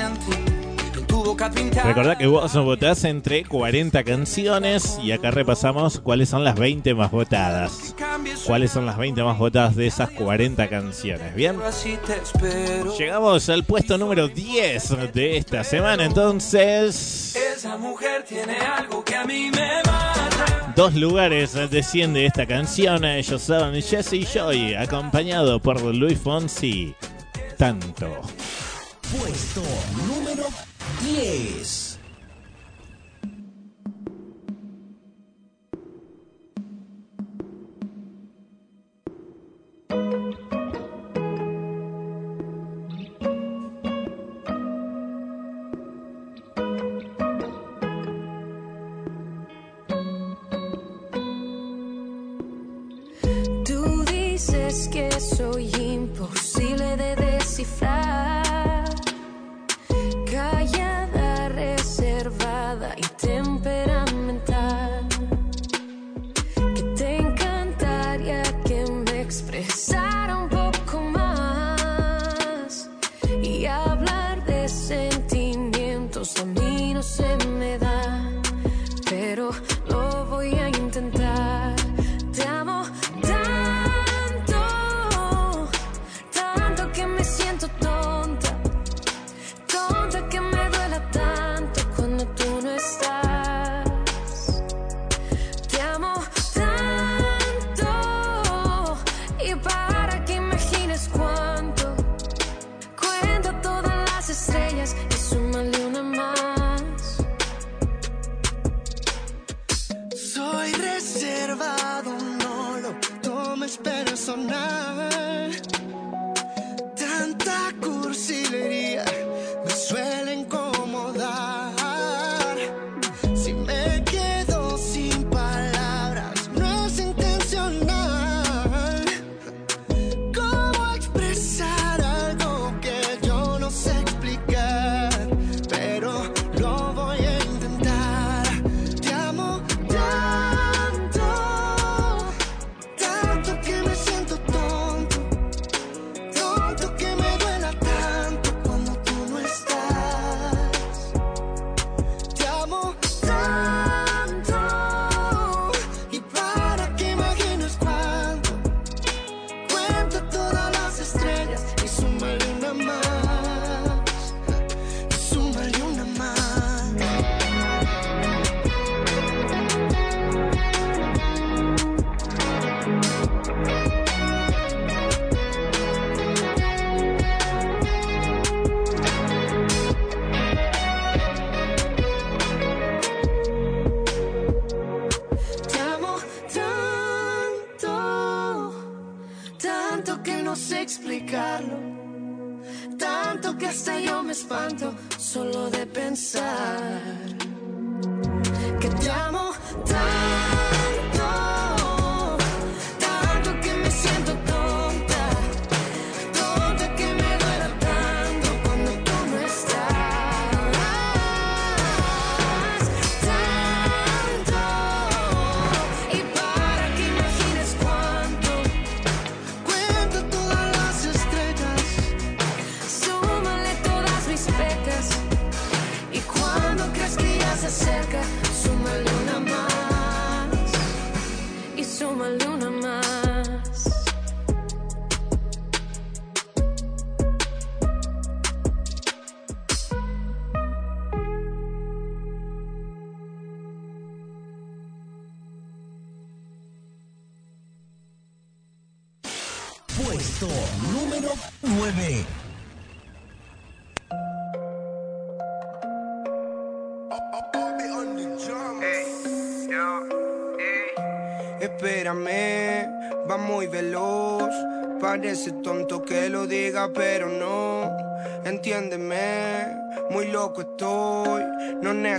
Recordá que vos votás entre 40 canciones y acá repasamos cuáles son las 20 más votadas. ¿Cuáles son las 20 más votadas de esas 40 canciones? Bien. Llegamos al puesto número 10 de esta semana, entonces... Esa mujer tiene algo que a mí me mata. Dos lugares desciende esta canción. Ellos son Jesse y Joy, acompañado por Luis Fonsi. Tanto. Puesto número 10.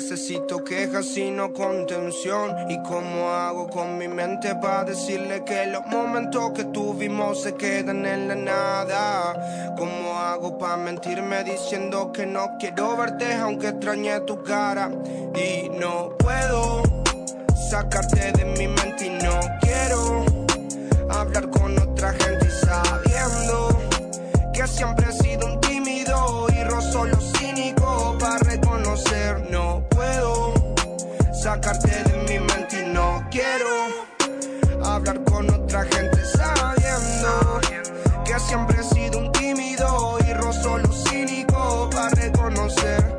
Necesito quejas, sino contención. ¿Y cómo hago con mi mente para decirle que los momentos que tuvimos se quedan en la nada? ¿Cómo hago para mentirme diciendo que no quiero verte aunque extrañe tu cara? Y no puedo sacarte de mi mente y no quiero hablar con otra gente y sabiendo que siempre he sido un sacarte de mi mente y no quiero hablar con otra gente sabiendo que siempre he sido un tímido y rozo lo cínico para reconocer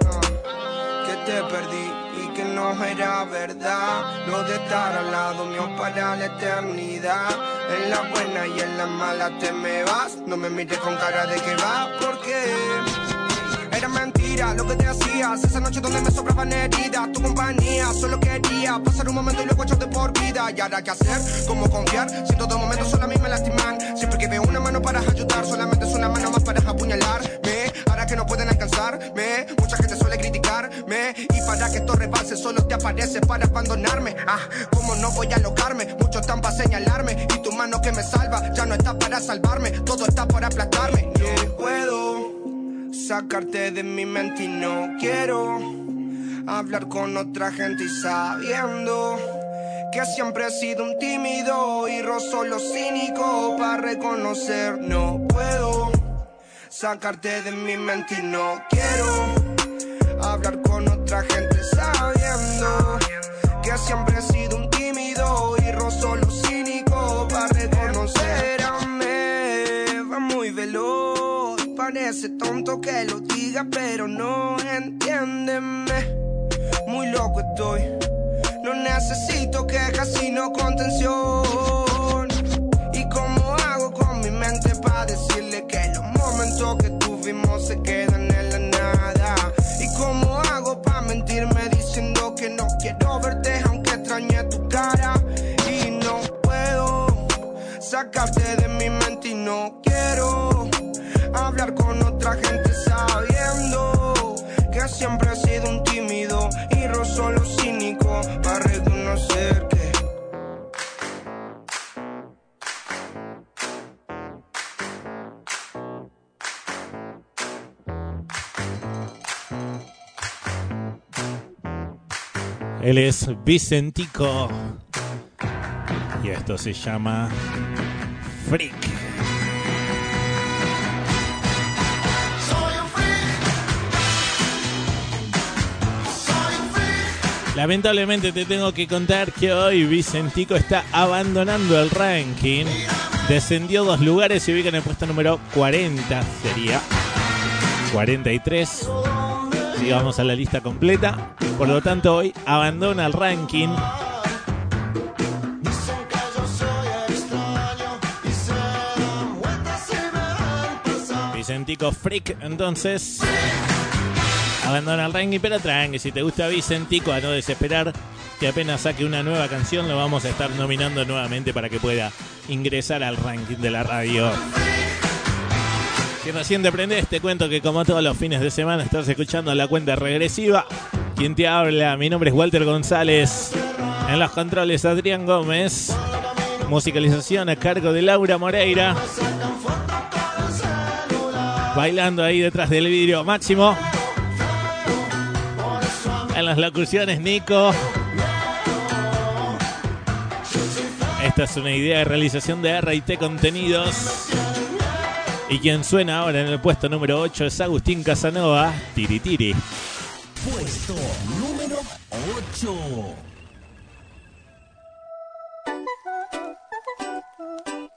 que te perdí y que no era verdad. Lo de estar al lado mío para la eternidad. En la buena y en la mala te me vas. No me mires con cara de que va porque era mentira lo que te hacías. Esa noche donde me sobraban heridas tu compañía solo quería pasar un momento y luego echarte por vida. Y ahora qué hacer cómo confiar si en todo momento solo a mí me lastiman. Siempre que veo una mano para ayudar solamente es una mano más para apuñalarme. Ahora que no pueden alcanzarme mucha gente suele criticarme. Y para que esto rebalse solo te aparece para abandonarme. Ah cómo no voy a alocarme muchos están para señalarme. Y tu mano que me salva ya no está para salvarme. Todo está para aplastarme. No puedo sacarte de mi mente y no quiero hablar con otra gente y sabiendo que siempre he sido un tímido y rozo lo cínico para reconocer no puedo sacarte de mi mente y no quiero hablar con otra gente sabiendo que siempre he parece tonto que lo diga pero no entiéndeme. Muy loco estoy. No necesito quejas sino contención. Y cómo hago con mi mente para decirle que los momentos que tuvimos se quedan en la nada y cómo hago para mentirme diciendo que no quiero verte aunque extrañe tu cara y no puedo sacarte de mi mente y no quiero Él es Vicentico. Y esto se llama Freak. Lamentablemente te tengo que contar que hoy Vicentico está abandonando el ranking. Descendió dos lugares y ubica en el puesto número 40. Sería 43. Si vamos a la lista completa. Por lo tanto, hoy abandona el ranking. Vicentico Freak, entonces. Abandona el ranking, pero tranqui, si te gusta Vicentico, a no desesperar, que apenas saque una nueva canción, lo vamos a estar nominando nuevamente para que pueda ingresar al ranking de la radio. Si recién te aprendes, te cuento que como todos los fines de semana estás escuchando la cuenta regresiva. Quien te habla, mi nombre es Walter González. En los controles, Adrián Gómez. Musicalización a cargo de Laura Moreira. Bailando ahí detrás del vidrio, Máximo. En las locuciones, Nico. Esta es una idea de realización de RT Contenidos. Y quien suena ahora en el puesto número 8 es Agustín Casanova, Tiri Tiri. Puesto número 8.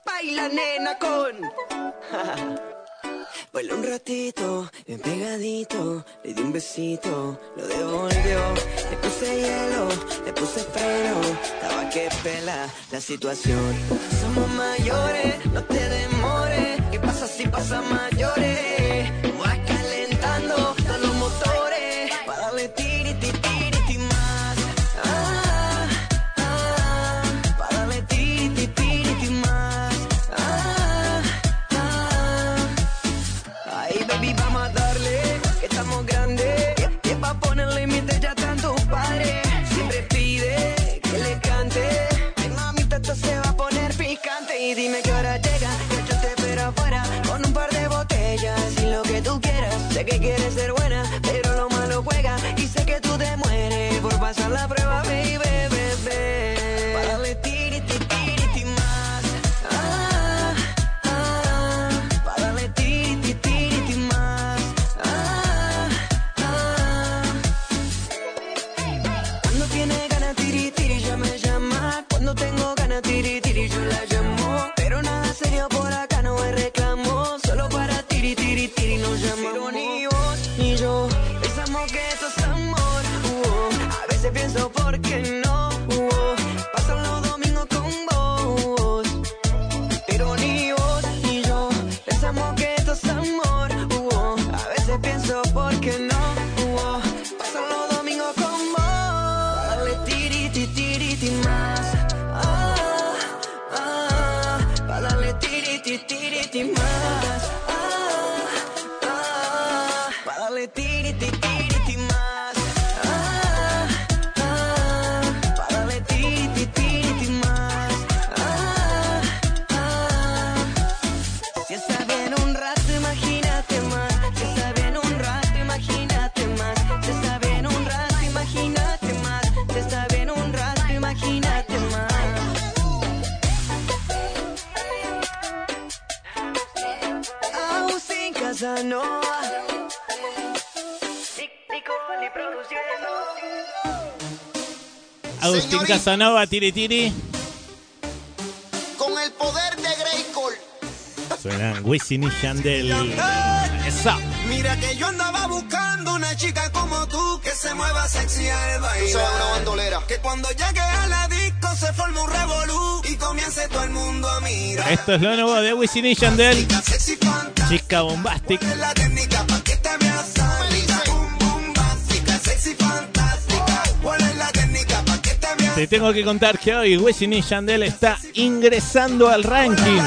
Baila nena con. Baila un ratito, bien pegadito, le di un besito, lo devolvió, le puse hielo, le puse freno, estaba que pela la situación. Somos mayores, no te demores, ¿qué pasa si pasa mayores? Agustín Casanova, tiri tiri. Con el poder de Greycall. Suenan Wisin y Yandel. Eso. Mira que yo andaba buscando una chica como tú que se mueva sexy al bailar. Tú una bandolera. Que cuando llegue a la disco se forme un revolú y comience todo el mundo a mirar. Esto es lo nuevo de Wisin y Yandel. Sexy fanta, Chica Bombastic. Te tengo que contar que hoy Wisin y Yandel está ingresando al ranking.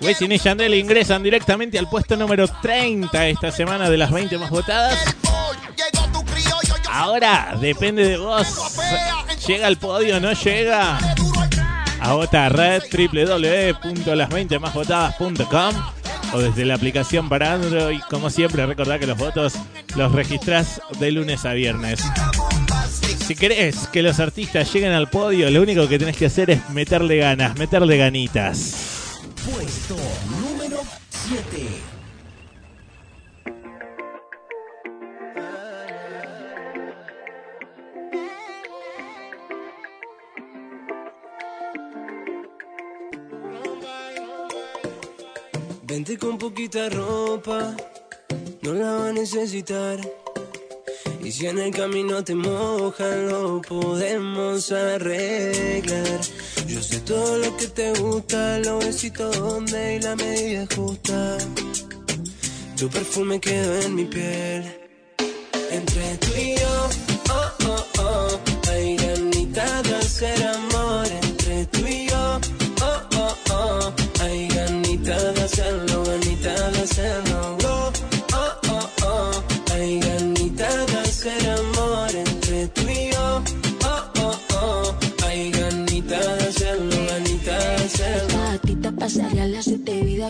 Wisin y Yandel ingresan directamente al puesto número 30 esta semana de las 20 más votadas. Ahora depende de vos. ¿Llega al podio o no llega? A votar red www.las20másvotadas.com o desde la aplicación para Android. Como siempre, recordad que los votos los registrás de lunes a viernes. Si querés que los artistas lleguen al podio, lo único que tenés que hacer es meterle ganas, meterle ganitas. Puesto número 7. Con poquita ropa, no la va a necesitar. Y si en el camino te mojan, lo podemos arreglar. Yo sé todo lo que te gusta, los besitos donde y la medida justa. Tu perfume quedó en mi piel. Entre tú y yo, oh, oh, oh, hay ganitas de hacer amor.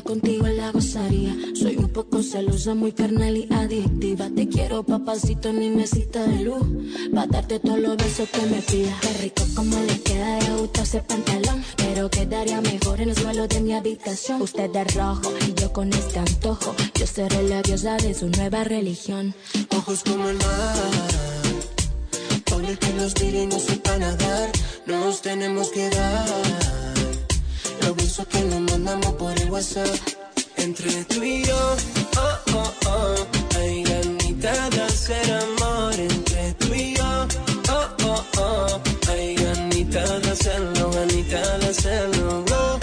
Ganitas de hacerlo. Gatita pasaría la siete vida contigo la gozaría. Soy un poco celosa, muy carnal y adictiva. Te quiero, papacito, mi mesita de luz. Pa' darte todos los besos que me pidas. Qué rico como le queda de gusto ese pantalón. Pero quedaría mejor en el suelo de mi habitación. Usted de rojo y yo con este antojo. Yo seré la diosa de su nueva religión. Ojos como el mar. Por el que nos tire y no sepa nadar. Nos tenemos que dar. Besos que nos mandamos por el WhatsApp. Entre tú y yo, oh, oh, oh. Hay ganita de hacer amor. Entre tú y yo, oh, oh, oh. Hay ganita de hacerlo, ganita de hacerlo. Oh,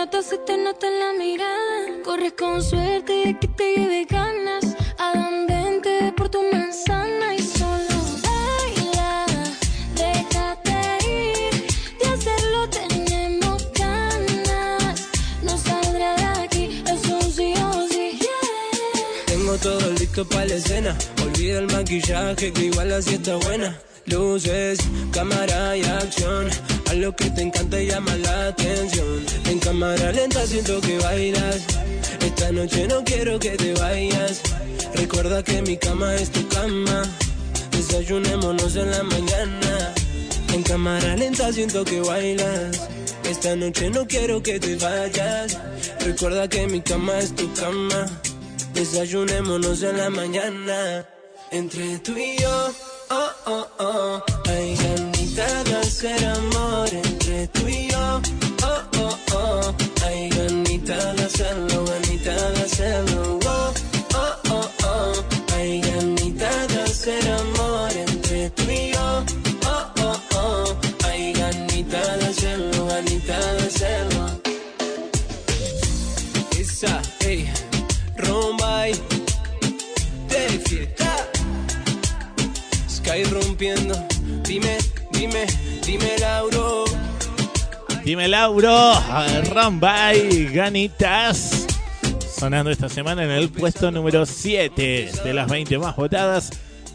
nota, se te nota en la mirada. Corres con suerte de que te lleve ganas. Adán, vente por tu manzana y solo baila. Déjate ir. De hacerlo tenemos ganas. No saldrá de aquí, es un sí o sí. Tengo todo listo para la escena. Olvida el maquillaje que igual así está buena. Luces, cámara y acción. A lo que te encanta y llama la atención. En cámara lenta siento que bailas. Esta noche no quiero que te vayas. Recuerda que mi cama es tu cama. Desayunémonos en la mañana. En cámara lenta siento que bailas. Esta noche no quiero que te vayas. Recuerda que mi cama es tu cama. Desayunémonos en la mañana. Entre tú y yo, oh, oh, oh. Hay ganita de hacer amor. Entre tú y yo, oh, oh, oh. Hay ganita de hacerlo, ganita de hacerlo. Oh, oh, oh, oh. Hay ganita de hacer amor. Entre tú y yo, oh, oh, oh. Hay ganita de hacerlo, ganita de hacerlo. Esa, ey, Rombay, de fiesta. Sky rompiendo, Dime Lauro, Rambay, Ganitas. Sonando esta semana en el puesto número 7 de las 20 más votadas.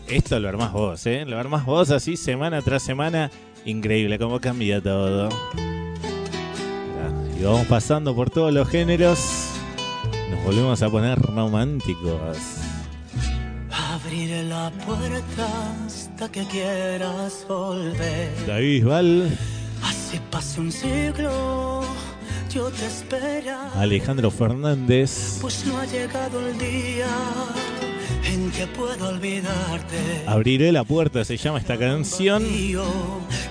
Esto lo armás vos, ¿eh? Lo armás vos así semana tras semana. Increíble cómo cambia todo. Y vamos pasando por todos los géneros. Nos volvemos a poner románticos. Abriré la puerta hasta que quieras volver. David Bisbal, Así pasa un siglo, yo te espera. Alejandro Fernández, Pues no ha llegado el día en que puedo olvidarte. Abriré la puerta, se llama esta canción.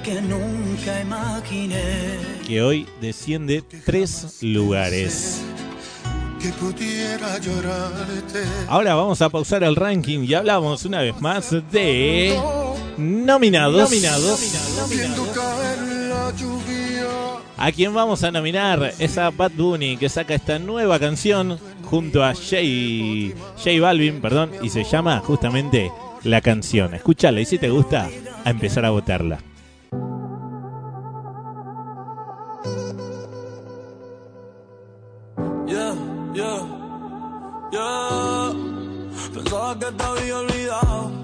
Que nunca imaginé. que hoy desciende tres lugares. Que pudiera llorarte. Ahora vamos a pausar el ranking y hablamos una vez más de nominados. Caer la lluvia. A quién vamos a nominar es a Bad Bunny que saca esta nueva canción junto a Jay, Jay Balvin, perdón, y se llama justamente La Canción. Escúchala y si te gusta, a empezar a votarla. Pensaba que te había olvidado.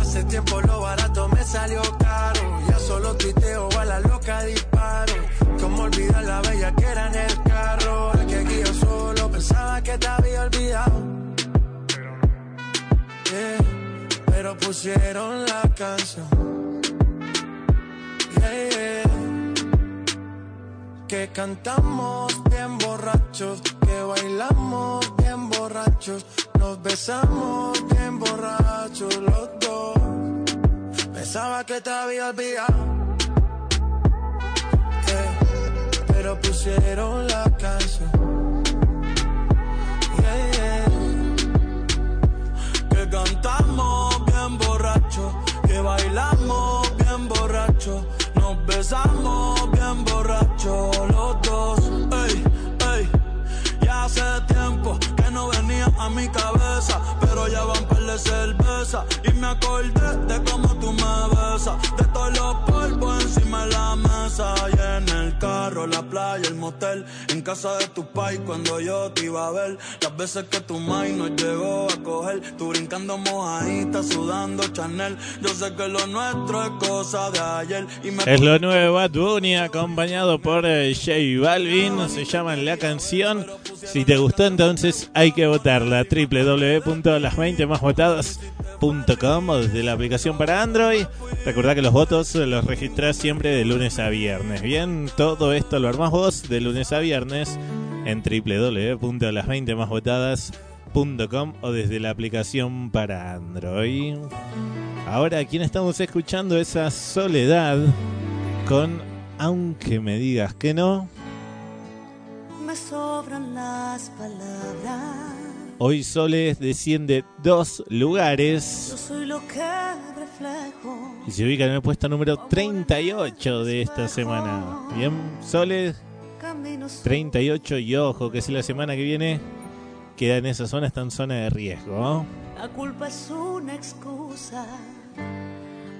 Hace tiempo lo barato me salió caro. Ya solo tuiteo a la loca disparo. Como olvidar la bella que era en el carro. Ahora que aquí solo pensaba que te había olvidado. Yeah, pero pusieron la canción. Yeah, yeah. Que cantamos bien borrachos, que bailamos bien borrachos, nos besamos bien borrachos los dos. Pensaba que te había olvidado, yeah, pero pusieron la canción. Que cantamos bien borrachos, que bailamos nos besamos bien borrachos los dos. Ey, ey, ya hace tiempo que no venía a mi cabeza, pero ya van par de cerveza y me acordé de cómo tú me besas, de todos los polvos encima de la mesa carro, la playa, el motel, en casa de tu pai cuando yo te iba a ver, las veces que tu mai nos llegó a coger, tú brincando mojadita, sudando Chanel, yo sé que lo nuestro es cosa de ayer y me Es lo nuevo Bad Bunny acompañado por eh, J Balvin. Se llama la canción. Si te gustó, entonces hay que votarla. www.las20másvotadas.com o desde la aplicación para Android. Recordá que los votos los registrás siempre de lunes a viernes. Bien, todo esto lo armás vos de lunes a viernes en www.las20másvotadas.com o desde la aplicación para Android. Ahora, ¿a quién estamos escuchando? Esa soledad con Aunque me digas que no. Me sobran las palabras. Hoy Soles desciende dos lugares Yo soy lo que reflejo. y se ubica en el puesto número 38 de esta semana. Bien, Soles Caminos 38 y ojo que si la semana que viene queda en esa zona, está en zona de riesgo. La culpa es una excusa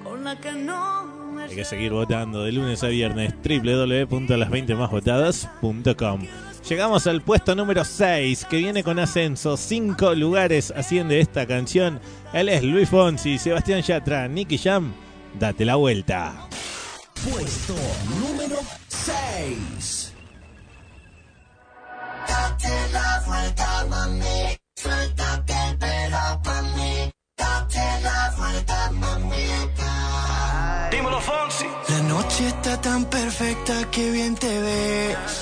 con la que no me Hay que seguir votando de lunes a viernes www.las20másvotadas.com. Llegamos al puesto número 6 que viene con ascenso. Cinco lugares asciende esta canción. Él es Luis Fonsi, Sebastián Yatra, Nicky Jam. Date la vuelta. Puesto número 6. Date la vuelta, mami. Suéltate el pelo pa' mí. Date la vuelta, mamita. Dímelo, Fonsi. La noche está tan perfecta que bien te ves.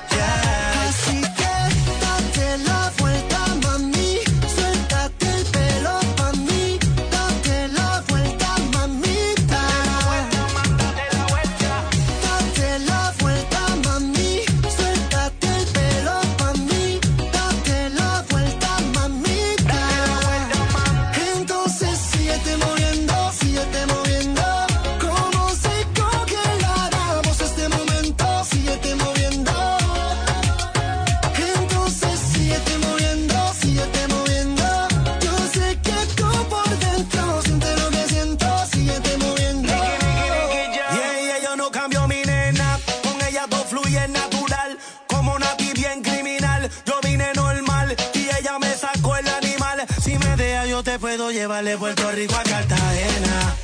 Puedo llevar de Puerto Rico a Cartagena.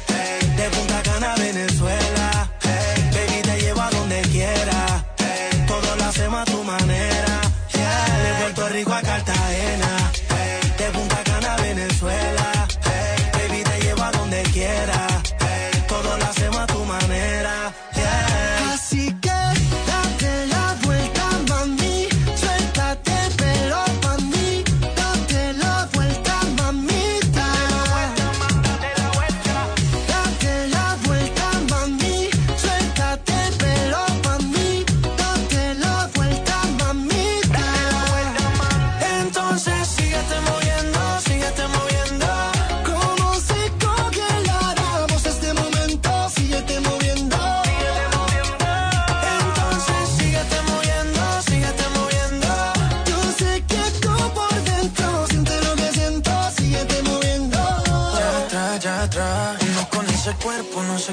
De Punta Cana a Venezuela. Hey, baby, te llevo a donde quiera. Hey, todo lo hacemos a tu manera. De Puerto Rico a Cartagena.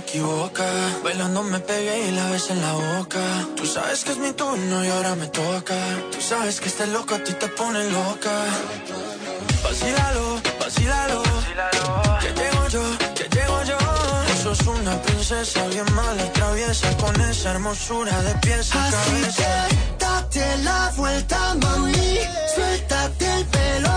Equivoca. Bailando me pegué y la ves en la boca. Tú sabes que es mi turno y ahora me toca. Tú sabes que este loco a ti te pone loca. Vacílalo, vacílalo. Que llego yo, que llego yo. Sos una princesa bien mala, traviesa con esa hermosura de pies a Así cabeza. que date la vuelta, mami. Suéltate el pelo,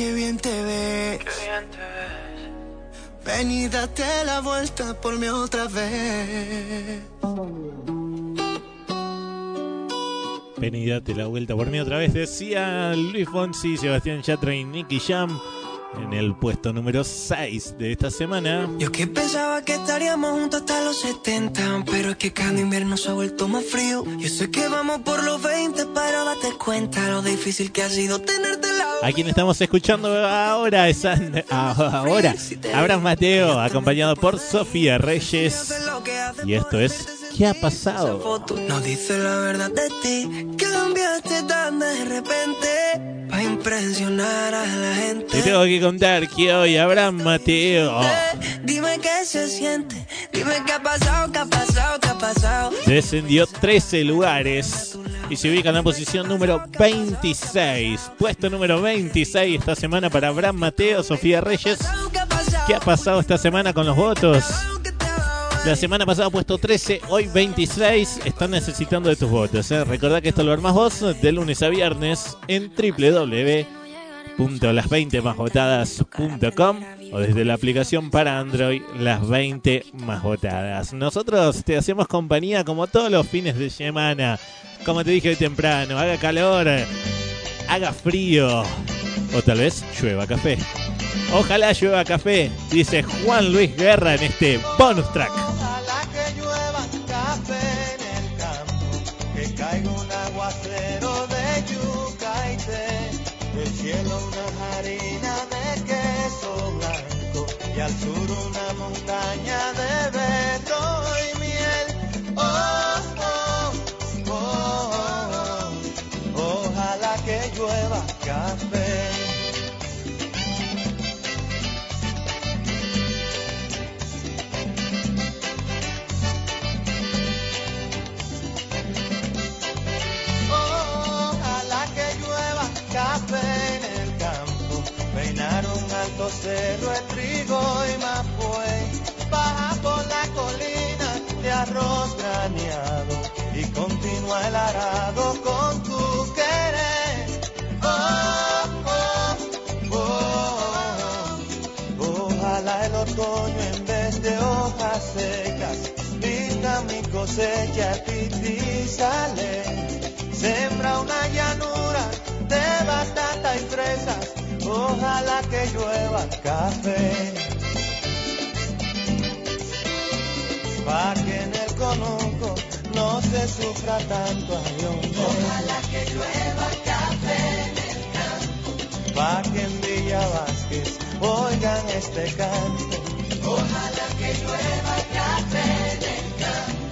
perfecta que bien te ves. Ven y date la vuelta por mí otra vez. Ven y date la vuelta por mí otra vez. Decía Luis Fonsi, Sebastián Yatra y Nicky Jam en el puesto número 6 de esta semana. Yo que pensaba que estaríamos juntos hasta los 70, pero es que cada invierno se ha vuelto más frío. Yo sé que vamos por los 20, pero date cuenta lo difícil que ha sido tenerte lado. A quien estamos escuchando ahora es And- ah, ahora Abraham Mateo, acompañado por Sofía Reyes. Y esto es ¿Qué ha pasado? No dice la verdad de ti, cambiaste tan de repente, para impresionar a la Te gente. tengo que contar que hoy Abraham Mateo Dime qué se siente, dime qué ha pasado, qué ha pasado, qué ha pasado. descendió 13 lugares y se ubica en la posición número 26. Puesto número 26 esta semana para Abraham Mateo, Sofía Reyes. ¿Qué ha pasado esta semana con los votos? La semana pasada puesto 13, hoy 26. Están necesitando de tus votos. ¿eh? Recordá que esto lo armás vos de lunes a viernes en www.las20másvotadas.com o desde la aplicación para Android Las 20 Más Votadas. Nosotros te hacemos compañía como todos los fines de semana. Como te dije hoy temprano, haga calor, haga frío o tal vez llueva café. Ojalá llueva café, dice Juan Luis Guerra en este bonus track. Ojalá que llueva café en el campo, que caiga un aguacero de yuca y té, del cielo una harina de queso blanco y al sur una montaña de beto y miel. Oh, oh, oh, oh, ojalá que llueva café. Cerro de trigo y mapuey, baja por la colina de arroz graneado y continúa el arado con tu querer. Oh, oh, oh, ojalá el otoño en vez de hojas secas pinta mi cosecha y sale. Sembra una llanura de batata y fresas, ojalá que llueva café. Pa' que en el conuco no se sufra tanto ayón. Ojalá que llueva café en el campo. Pa' que en Villa Vázquez oigan este canto. Ojalá que llueva café en el campo.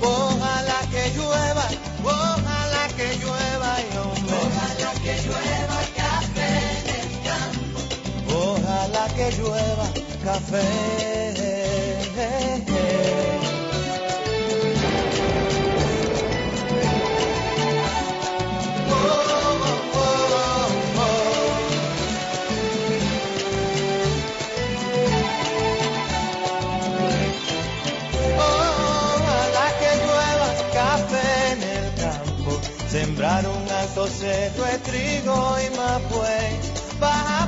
Ojalá que llueva, ojalá que llueva en el campo, sembrar un alto cerro de trigo y mapuey, baja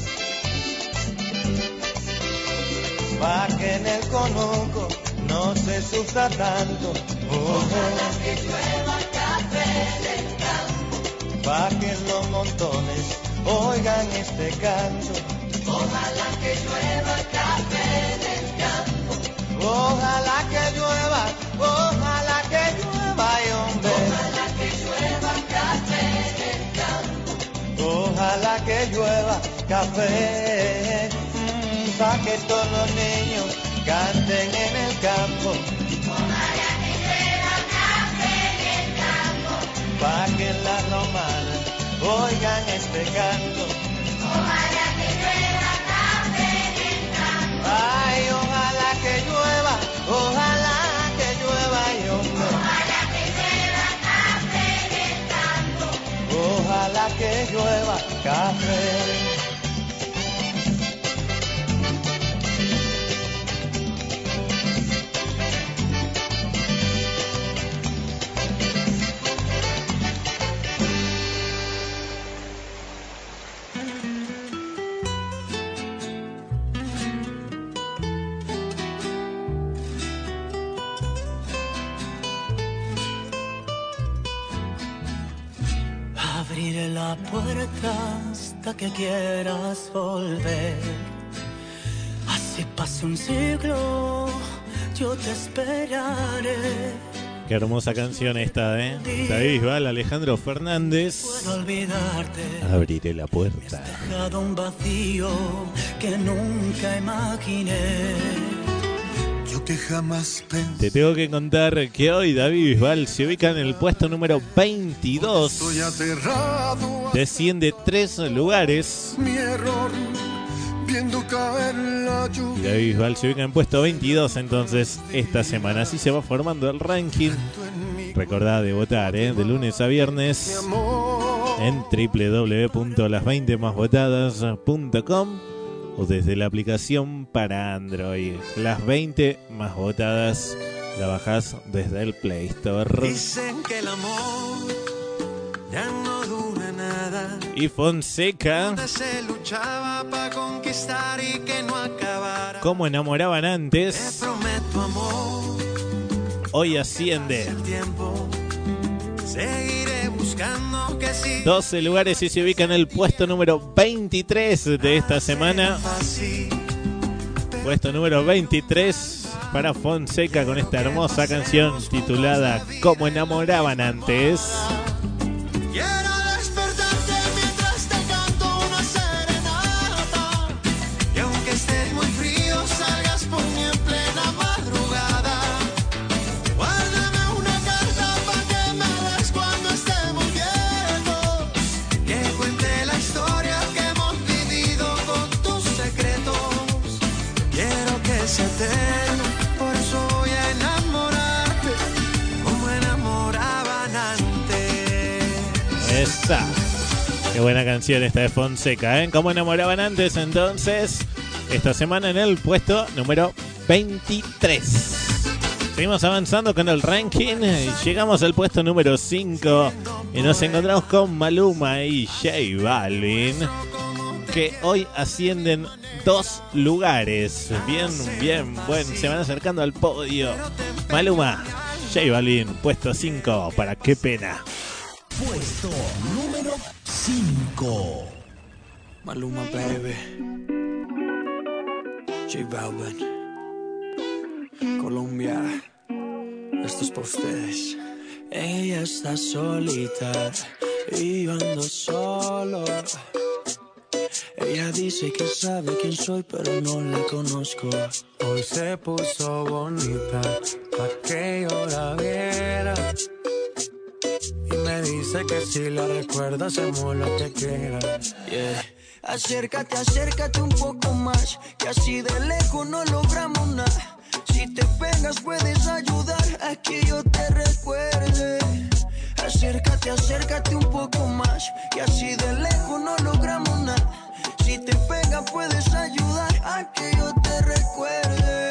Pa' que en el conuco no se sufra tanto, ojalá que llueva café del campo. Pa' que los montones oigan este canto. Ojalá que llueva café del campo. Ojalá que llueva, ojalá que llueva, ay, hombre. Ojalá que llueva café del campo. Ojalá que llueva café. Pa' que todos los niños canten en el campo. Ojalá que llueva café del campo. Pa' que las romanas oigan este canto. Ojalá que llueva café del campo. Ay, ojalá que llueva, ojalá que llueva, hombre. Ojalá que llueva café del campo. Ojalá que llueva café. Que quieras volver. Así pasa un siglo, yo te esperaré. Qué hermosa canción esta, ¿eh? David Bisbal, Alejandro Fernández. Puedo olvidarte, Abriré la puerta. dejado un vacío que nunca imaginé. Yo que jamás pensé. Te tengo que contar que hoy David Bisbal se ubica en el puesto número 22. Estoy aterrado a Desciende tres lugares. mi error, viendo caer la Y lluvia. David Bisbal se ubica en puesto 22 entonces esta semana. Así se va formando el ranking. Recordá de votar, ¿eh? De lunes a viernes en www.las20másvotadas.com o desde la aplicación para Android. Las 20 más votadas la bajás desde el Play Store. Dicen que el amor ya no dura nada. Y Fonseca, Donde se luchaba para conquistar y que no acabara. como enamoraban antes, Prometo amor, hoy asciende. el tiempo. Seguiré 12 lugares y se ubica en el puesto número 23 de esta semana. Puesto número 23 para Fonseca con esta hermosa canción titulada Como enamoraban antes. Qué buena canción esta de Fonseca, ¿eh? Como enamoraban antes entonces. Esta semana en el puesto número 23. Seguimos avanzando con el ranking llegamos al puesto número 5 y nos encontramos con Maluma y J Balvin que hoy ascienden dos lugares. Bien, bien, bueno, se van acercando al podio. Maluma, J Balvin, puesto 5, para qué pena. Puesto número 5. Maluma, baby. J Balvin. Colombia. Esto es para ustedes. Ella está solita y yo ando solo. Ella dice que sabe quién soy, pero no la conozco. Hoy se puso bonita pa' que yo la viera. Me dice que si la recuerda hacemos lo que quieras. Yeah. Acércate, acércate un poco más, que así de lejos no logramos nada. Si te pegas puedes ayudar a que yo te recuerde. Acércate, acércate un poco más, que así de lejos no logramos nada. Si te pegas puedes ayudar a que yo te recuerde.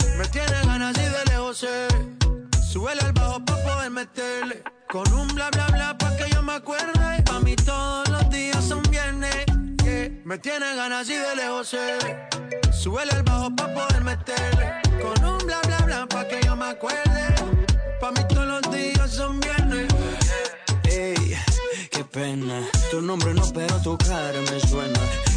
Me tiene ganas y de lejos sé. Súbele al bajo pa' poder meterle. Con un bla bla bla pa' que yo me acuerde. Pa' mí todos los días son viernes. yeah. Me tiene ganas y de lejos sé. Súbele al bajo pa' poder meterle. Con un bla bla bla pa' que yo me acuerde. Pa' mí todos los días son viernes. Ey, qué pena. Tu nombre no, pero tu cara me suena.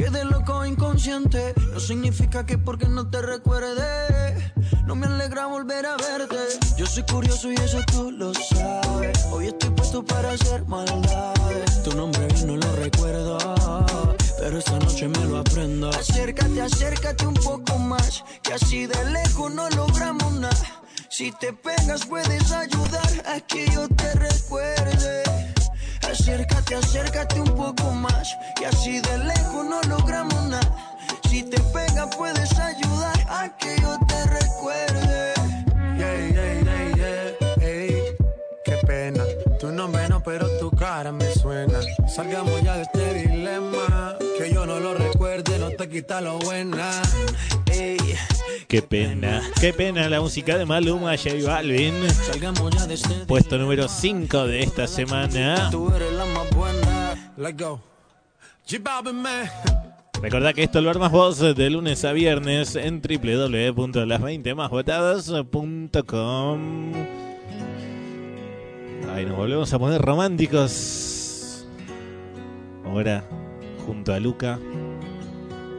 Quedé loco inconsciente. No significa que porque no te recuerde. No me alegra volver a verte. Yo soy curioso y eso tú lo sabes. Hoy estoy puesto para hacer maldades. Tu nombre bien no lo recuerdo. Pero esta noche me lo aprendo. Acércate, acércate un poco más. Que así de lejos no logramos nada. Si te pegas puedes ayudar a que yo te recuerde. Acércate, acércate un poco más. Que así de lejos no logramos nada. Si te pegas puedes ayudar a que yo te recuerde. Yeah, yeah, yeah, yeah. Ey, qué pena. Tu nombre no, pero tu cara me suena. Salgamos ya de este dilema. Que yo no lo recuerde, no te quita lo buena. Ey, Qué pena, qué pena la música de Maluma J Balvin. salgamos ya de este Puesto número 5 de esta semana. Tú eres la más buena. Let's go. Recordá que esto lo armas vos de lunes a viernes en www.las20másvotadas.com. Ahí nos volvemos a poner románticos. Ahora junto a Luca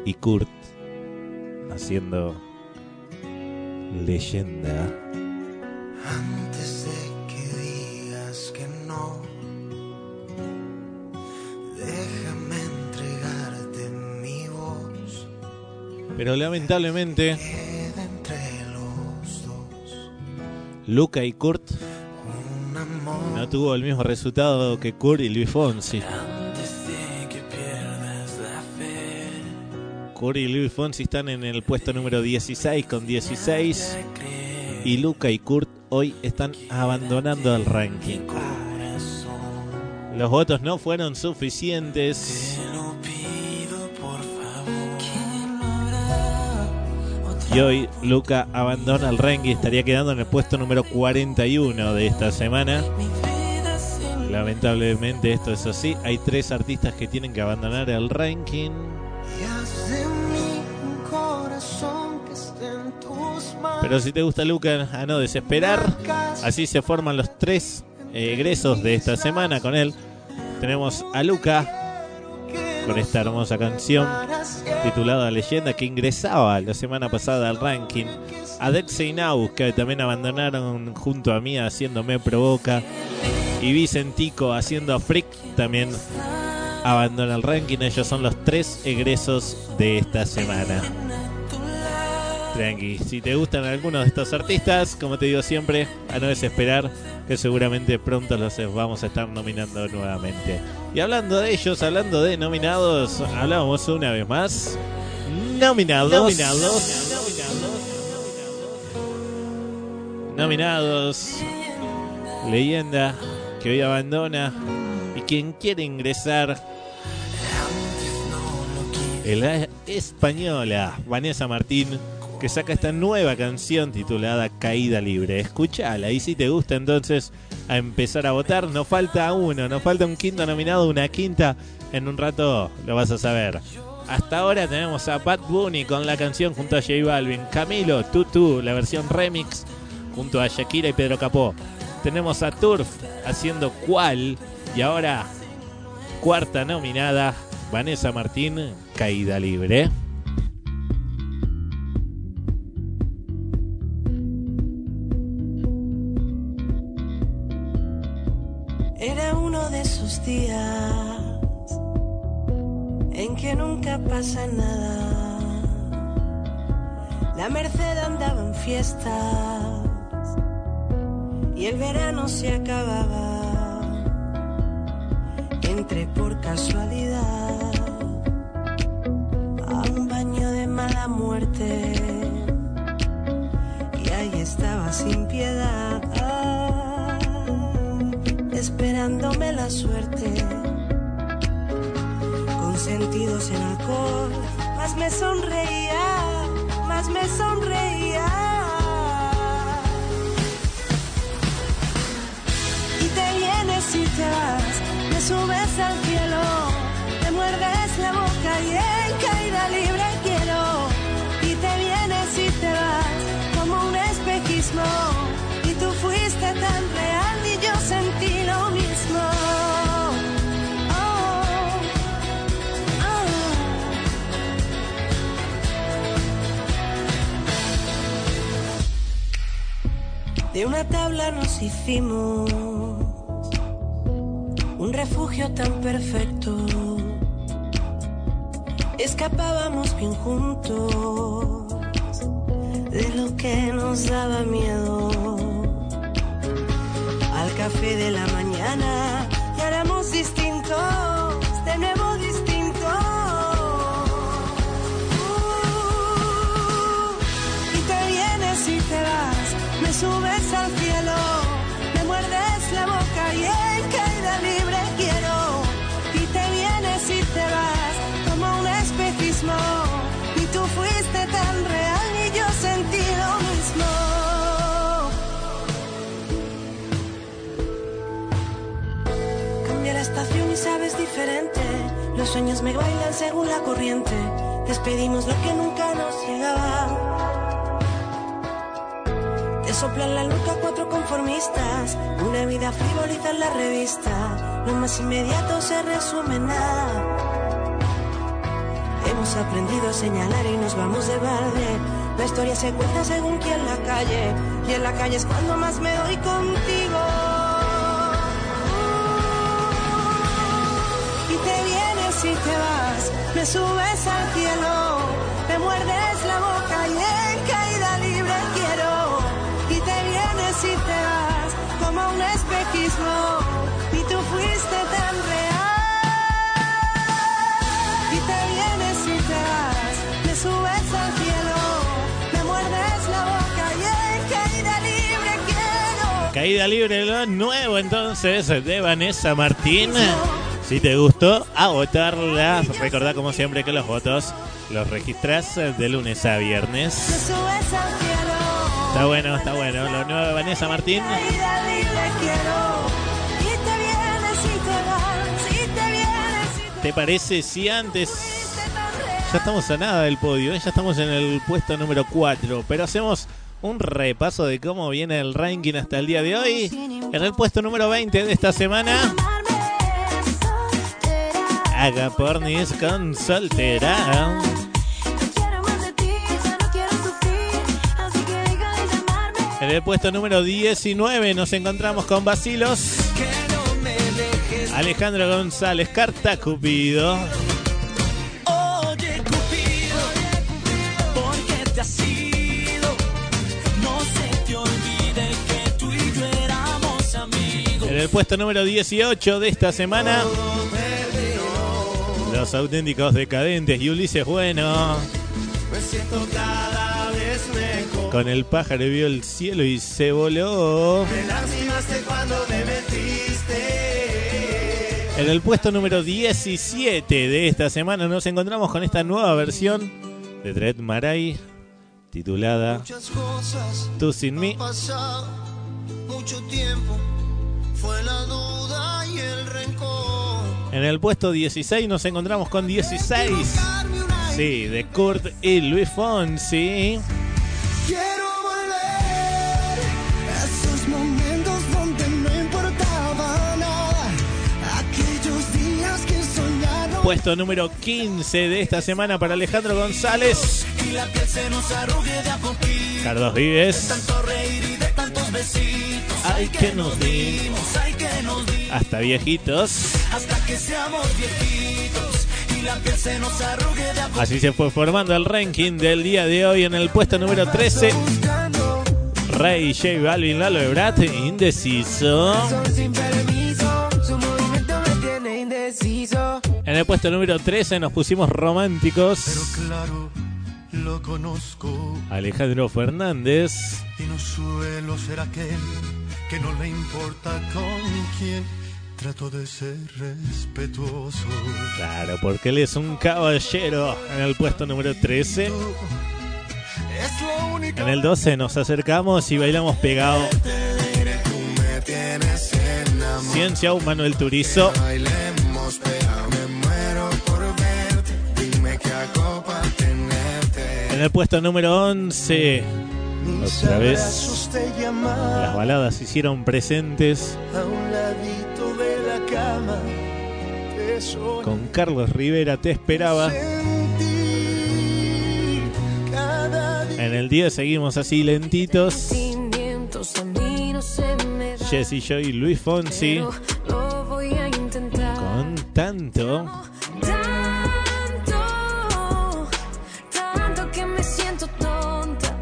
y Kurt haciendo leyenda. Antes de que digas que no, déjame entregarte mi voz. Pero lamentablemente Queda entre los dos Luca y Kurt no tuvo el mismo resultado que Kurt y Luis Fonsi. Kurt y Luis Fonsi están en el puesto número 16 con 16. Y Luca y Kurt hoy están abandonando el ranking. Los votos no fueron suficientes. Y hoy Luca abandona el ranking estaría quedando en el puesto número 41 de esta semana. Lamentablemente esto es así. Hay tres artistas que tienen que abandonar el ranking. Pero si te gusta Luca, a no desesperar. Así se forman los tres eh, egresos de esta semana con él. Tenemos a Luca con esta hermosa canción titulada Leyenda que ingresaba la semana pasada al ranking. A Dexe y que también abandonaron junto a mí haciéndome provoca. Y Vicentico haciendo Freak también abandona el ranking. Ellos son los tres egresos de esta semana. Tranqui, si te gustan algunos de estos artistas, como te digo siempre, a no desesperar, que seguramente pronto los vamos a estar nominando nuevamente. Y hablando de ellos, hablando de nominados, hablamos una vez más. Nominados. Nominados. Nominados. Leyenda que hoy abandona. Y quien quiere ingresar. La española Vanessa Martín que saca esta nueva canción titulada Caída Libre. Escúchala y si te gusta entonces a empezar a votar. Nos falta uno, nos falta un quinto nominado, una quinta. En un rato lo vas a saber. Hasta ahora tenemos a Pat Bunny con la canción junto a J Balvin. Camilo, Tutu, la versión remix junto a Shakira y Pedro Capó. Tenemos a Turf haciendo cual. Y ahora, cuarta nominada, Vanessa Martín, Caída Libre. Nunca pasa nada. La Merced andaba en fiestas y el verano se acababa. Entré por casualidad a un baño de mala muerte y ahí estaba sin piedad esperándome la suerte sentidos en alcohol. Más me sonreía más me sonreía. Y te vienes y te vas me subes al cielo me muerdes la boca y en De una tabla nos hicimos un refugio tan perfecto. Escapábamos bien juntos de lo que nos daba miedo. Al café de la mañana y éramos distintos, de nuevo distintos. Subes al cielo, me muerdes la boca y en caída libre quiero. Y te vienes y te vas como un espejismo. Y tú fuiste tan real y yo sentí lo mismo. Cambia la estación y sabes diferente. Los sueños me bailan según la corriente. Despedimos lo que nunca nos llegaba. Soplan la nuca cuatro conformistas. Una vida frivoliza en la revista. Lo más inmediato se resume en nada. Hemos aprendido a señalar y nos vamos de balde. La historia se cuenta según quien la calle. Y en la calle es cuando más me doy contigo. Y te vienes y te vas, me subes al cielo, me muerdes Caída libre, lo nuevo entonces de Vanessa Martín. Si te gustó, a votarla. Recordá como siempre que los votos los registras de lunes a viernes. Está bueno, está bueno. Lo nuevo de Vanessa Martín. ¿Te parece si antes... Ya estamos a nada del podio, ¿eh? ya estamos en el puesto número 4, pero hacemos un repaso de cómo viene el ranking hasta el día de hoy. En el puesto número 20 de esta semana, Haga Pornis con Soltera. En el puesto número 19 nos encontramos con Basilos. Alejandro González, Carta Cupido. En el puesto número 18 de esta semana, Los auténticos decadentes y Ulises Bueno. Me siento cada vez mejor. Con el pájaro vio el cielo y se voló. En el puesto número 17 de esta semana nos encontramos con esta nueva versión de Dread Marai titulada Tú sin mí. mucho tiempo fue la duda y el rencor. En el puesto 16 nos encontramos con 16. Sí, de Kurt y Luis Fonsi. Quiero volver a esos momentos donde no importaba nada. Aquellos días que soñaron. Puesto número 15 de esta semana para Alejandro González. Y la piel se nos arrugue de a poquito. Carlos Vives. Tanto reír y de tantos besitos. Ay, que nos dimos, ay, que nos dimos. Hasta viejitos. Hasta que seamos viejitos y la piel se nos arrugue de a poco. Así se fue formando el ranking del día de hoy en el puesto número 13. Rey J Balvin, Lalo Ebrat, indeciso. Sin permiso, su movimiento me tiene indeciso. En el puesto número 13 nos pusimos románticos. Claro, lo conozco Alejandro Fernández. y no suelo ser aquel que no le importa con quién. Trato de ser respetuoso. Claro, porque él es un caballero en el puesto número 13. Es lo único En el 12 nos acercamos y bailamos pegado. Ciencia Manuel Turizo. En el puesto número 11. Otra vez. Las baladas se hicieron presentes a un ladito de la cama. Te soy con Carlos Rivera. Te esperaba. En el 10 seguimos así lentitos. Jesse Joy y Luis Fonsi. Con. Tanto,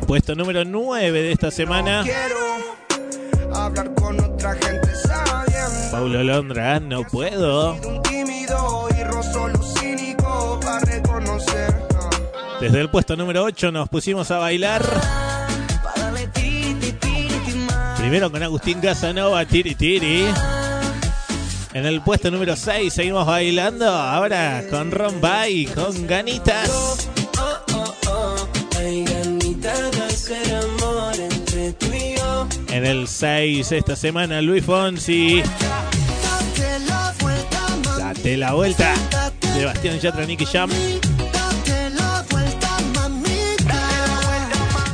Puesto número 9 de esta semana. Hablar con otra gente sabiendo. Paulo Londra, no puedo. Desde el puesto número 8 nos pusimos a bailar. Primero con Agustín Casanova, Tiri Tiri. En el puesto número 6 seguimos bailando. Ahora con Ron Bay, con ganitas. En el 6 esta semana Luis Fonsi. Date la vuelta. Sebastián Yatra, Nicky Jam.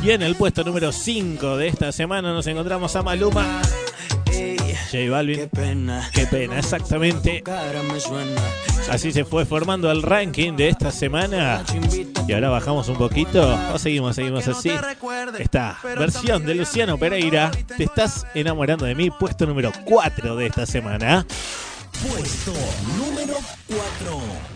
Y en el puesto número 5 de esta semana nos encontramos a Maluma. J Balvin. qué pena. Qué pena, exactamente. Así se fue formando el ranking de esta semana. Y ahora bajamos un poquito. O seguimos, seguimos así. Esta versión de Luciano Pereira. Te estás enamorando de mí. Puesto número 4 de esta semana. Puesto número 4.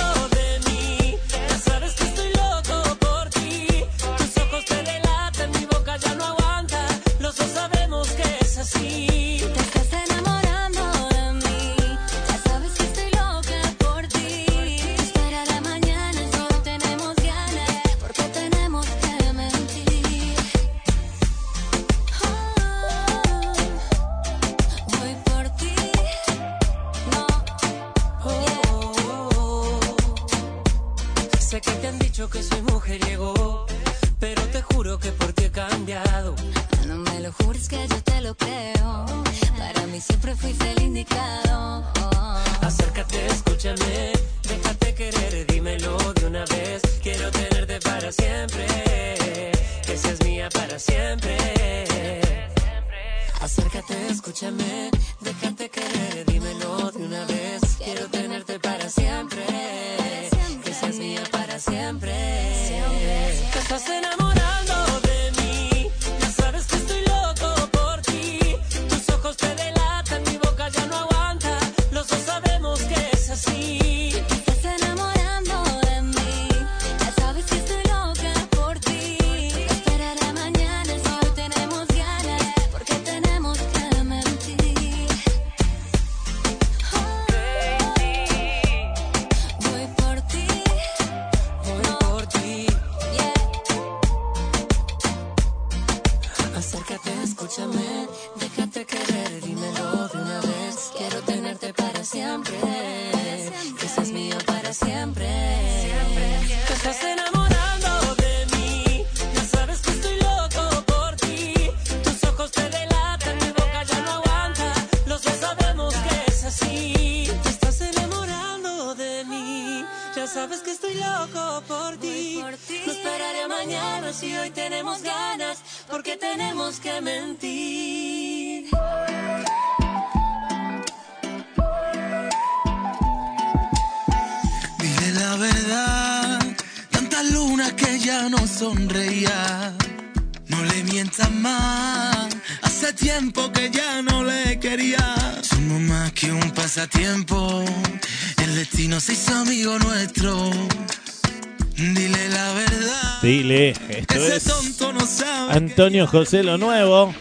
Antonio José Lo Nuevo.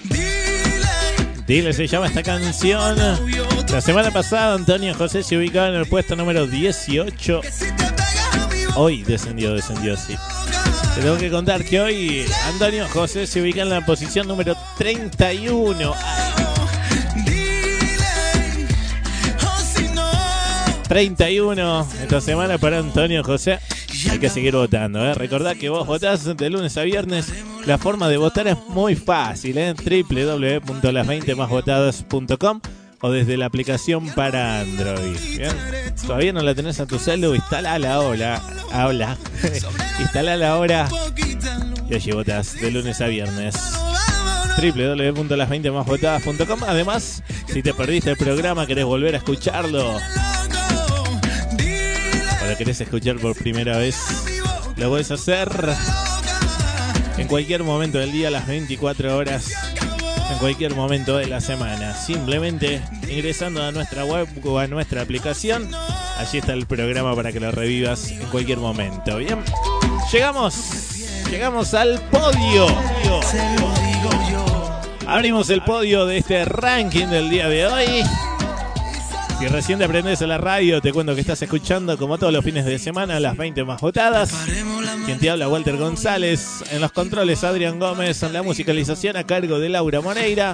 Dile se llama esta canción. La semana pasada Antonio José se ubicaba en el puesto número 18. Hoy descendió, descendió, sí. Te tengo que contar que hoy Antonio José se ubica en la posición número 31. Ay, 31 esta semana para Antonio José. Hay que seguir votando, ¿eh? Recordad que vos votás de lunes a viernes. La forma de votar es muy fácil, ¿eh? www.las20másvotadas.com o desde la aplicación para Android. ¿bien? Todavía no la tenés a tu celu, instalala ahora. Habla. instalala ahora. Y allí votás de lunes a viernes www.las20másvotadas.com Además, si te perdiste el programa, querés volver a escucharlo o lo querés escuchar por primera vez, lo puedes hacer en cualquier momento del día, las 24 horas, en cualquier momento de la semana. Simplemente ingresando a nuestra web o a nuestra aplicación, allí está el programa para que lo revivas en cualquier momento. Bien, llegamos, llegamos al podio. Abrimos el podio de este ranking del día de hoy. Si recién te aprendes a la radio, te cuento que estás escuchando, como todos los fines de semana, las 20 más votadas. Quien te habla, Walter González. En los controles, Adrián Gómez. En la musicalización, a cargo de Laura Moreira.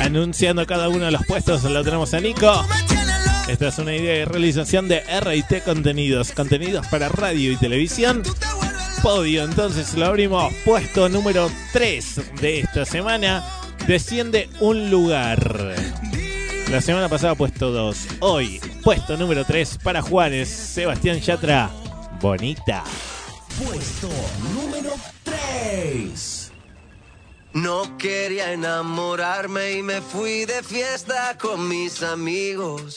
Anunciando cada uno de los puestos, lo tenemos a Nico. Esta es una idea de realización de RT Contenidos. Contenidos para radio y televisión. Podio, entonces lo abrimos. Puesto número 3 de esta semana. Desciende un lugar. La semana pasada puesto 2. Hoy, puesto número 3 para Juanes, Sebastián Yatra. Bonita. Puesto número 3. No quería enamorarme y me fui de fiesta con mis amigos.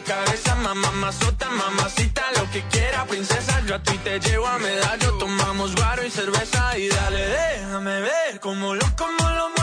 cabeza, mamá, mazota, mamacita, lo que quiera, princesa. Yo a ti te llevo a medallo, tomamos guaro y cerveza y dale, déjame ver cómo lo, cómo lo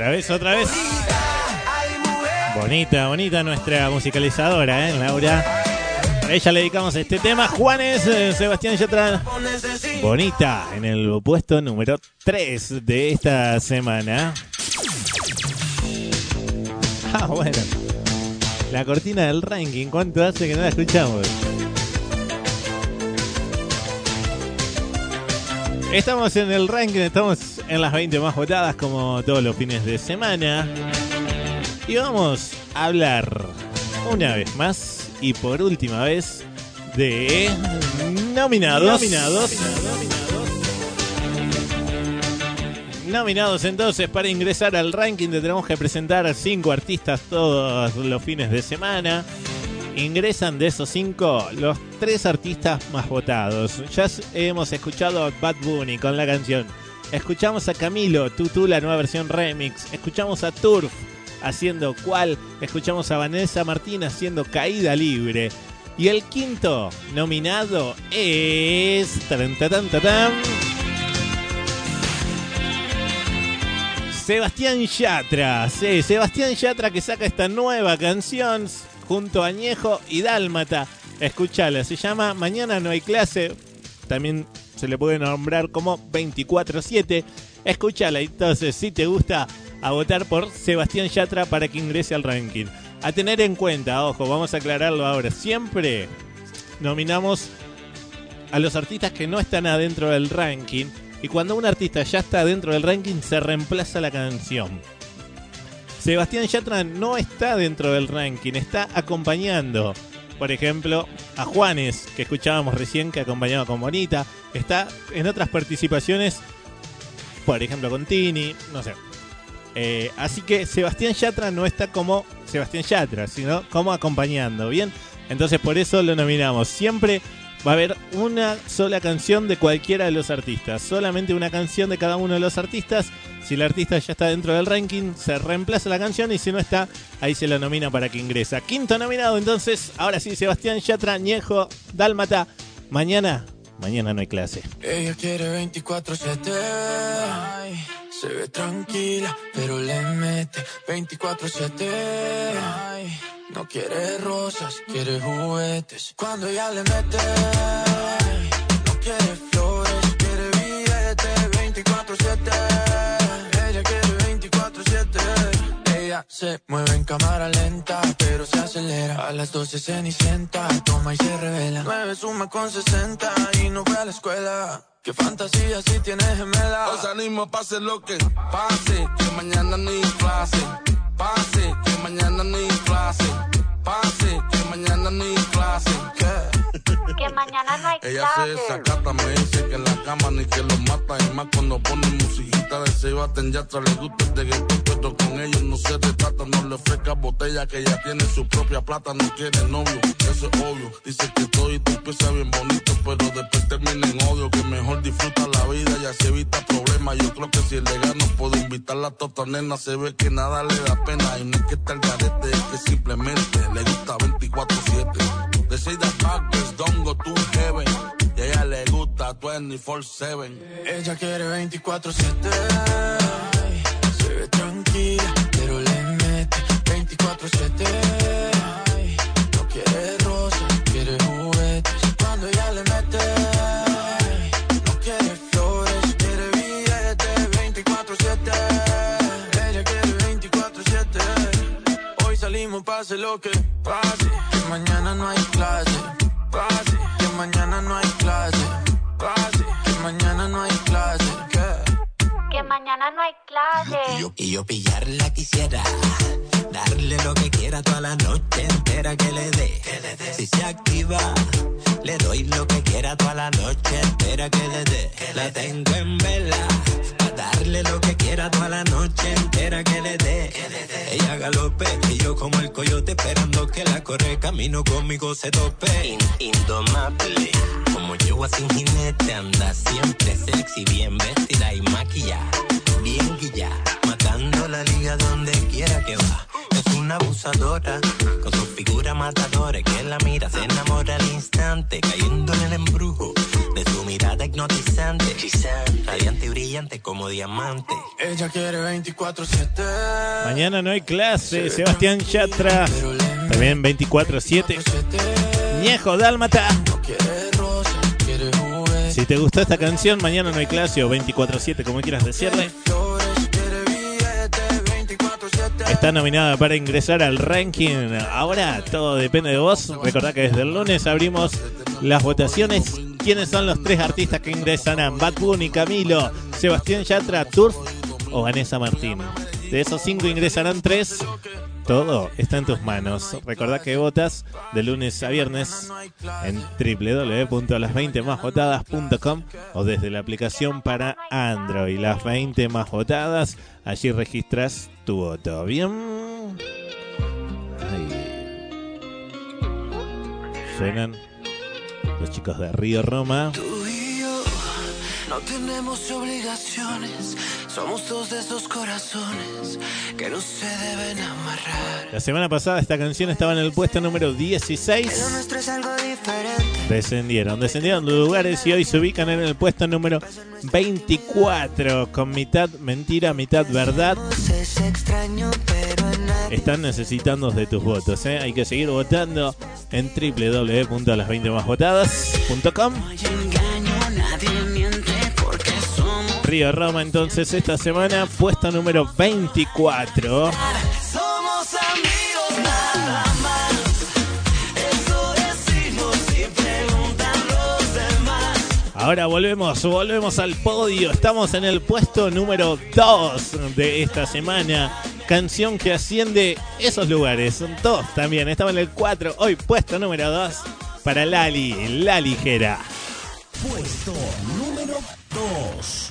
Otra vez, otra vez. Bonita, bonita nuestra musicalizadora, ¿eh, Laura? A ella le dedicamos este tema. Juanes, eh, Sebastián Yatra. Bonita en el puesto número 3 de esta semana. Ah, bueno. La cortina del ranking. ¿Cuánto hace que no la escuchamos? Estamos en el ranking, estamos en las 20 más votadas como todos los fines de semana. Y vamos a hablar una vez más y por última vez de nominados. Nominados. Nominados entonces para ingresar al ranking tenemos que presentar a cinco artistas todos los fines de semana. Ingresan de esos cinco los tres artistas más votados. Ya hemos escuchado a Bad Bunny con la canción. Escuchamos a Camilo, Tutu, la nueva versión remix. Escuchamos a Turf haciendo cual. Escuchamos a Vanessa Martín haciendo Caída Libre. Y el quinto nominado es. Tatán, Sebastián Yatra. Sí, Sebastián Yatra que saca esta nueva canción junto a Añejo y Dálmata. Escúchala, se llama Mañana no hay clase. También se le puede nombrar como 24-7. Escúchala, entonces, si te gusta, a votar por Sebastián Yatra para que ingrese al ranking. A tener en cuenta, ojo, vamos a aclararlo ahora. Siempre nominamos a los artistas que no están adentro del ranking. Y cuando un artista ya está dentro del ranking, se reemplaza la canción. Sebastián Yatra no está dentro del ranking, está acompañando, por ejemplo, a Juanes, que escuchábamos recién, que acompañaba con Bonita. Está en otras participaciones, por ejemplo, con Tini, no sé. Eh, así que Sebastián Yatra no está como Sebastián Yatra, sino como acompañando, ¿bien? Entonces por eso lo nominamos. Siempre va a haber una sola canción de cualquiera de los artistas. Solamente una canción de cada uno de los artistas. Si el artista ya está dentro del ranking, se reemplaza la canción y si no está, ahí se lo nomina para que ingresa. Quinto nominado, entonces, ahora sí, Sebastián Yatra, Ñejo, Dálmata. Mañana, mañana no hay clase. Ella quiere 24-7. Ay, Se ve tranquila, pero le mete 24-7. No quiere rosas, quiere juguetes. Cuando ella le mete, no quiere flores, quiere billete 24-7. Ella quiere 24-7. Ella se mueve en cámara lenta, pero se acelera. A las 12 cenicienta, toma y se revela. 9 suma con 60 y no fue a la escuela. Qué fantasía si tienes gemela. Os animo, pase lo que pase, que mañana ni clase. Pase, que mañana ni clase. Pase, que mañana ni clase. Que mañana no hay Ella se desacata, me dice que en la cama ni que lo mata. Y más cuando pone musiquita de Sebastián Yatra, le gusta el reggaetón, pero con ellos no se retrata. No le ofrezca botella, que ella tiene su propia plata, no quiere novio, eso es obvio. Dice que todo y tú empieza bien bonito, pero después termina en odio. Que mejor disfruta la vida y así evita problemas. Yo creo que si le gano, puedo invitarla a tota nena. Se ve que nada le da pena. Y no es que está el garete, es que simplemente le gusta 24-7. De say that backwards, don't go to heaven. Y a ella le gusta 24-7. Ella quiere 24-7. Ay, Se ve tranquila, pero le mete 24-7. Pase lo que pase. Que mañana no hay clase. Pase, que mañana no hay clase. Pase, que mañana no hay clase. ¿Qué? Que mañana no hay clase. Y yo pillarla quisiera, darle lo que quiera toda la noche entera que le dé. Si se activa, le doy lo que quiera toda la noche entera que le dé. La tengo en vela, darle lo que quiera toda la noche entera que le dé. Ella galope y yo como el coyote esperando que la corre camino conmigo se tope. In- indomable, como yo sin jinete anda siempre sexy, bien vestida y maquillada, bien guilla, matando la liga donde quiera que va. Es una abusadora, con su figura matadora, que la mira, se enamora al instante, cayendo en el embrujo de su mirada hipnotizante, radiante y brillante como diamante. Ella quiere 24-7. Mañana no hay clase, Sebastián Yatra. También 24-7. Añejo Dálmata. Si te gustó esta canción, mañana no hay clase o 24-7, como quieras decirle. Está nominada para ingresar al ranking. Ahora todo depende de vos. Recordá que desde el lunes abrimos las votaciones. ¿Quiénes son los tres artistas que ingresarán? Bad Bunny, Camilo, Sebastián Yatra, Turf o Vanessa Martín. De esos cinco ingresarán tres. Todo está en tus manos. Recordá que votas de lunes a viernes en www.las20másvotadas.com o desde la aplicación para Android. Las 20 más votadas. Allí registras tu voto. Bien. Ahí. Suenan los chicos de Río Roma. Tú y yo no tenemos obligaciones. Somos dos de esos corazones que no se deben amarrar. La semana pasada esta canción estaba en el puesto número 16. Lo nuestro es algo diferente. Descendieron, descendieron de lugares y hoy se ubican en el puesto número 24 con mitad mentira, mitad verdad. Es extraño, pero Están necesitando de tus votos, ¿eh? Hay que seguir votando en www.las20másvotadas.com. engaño, nadie miente porque somos. Río Roma entonces esta semana, puesto número 24. Somos amigos nada más. Eso decimos y preguntan los demás. Ahora volvemos, volvemos al podio. Estamos en el puesto número 2 de esta semana. Canción que asciende esos lugares. Dos también. Estaba en el 4. Hoy puesto número 2 para Lali, La Ligera. Puesto número 2.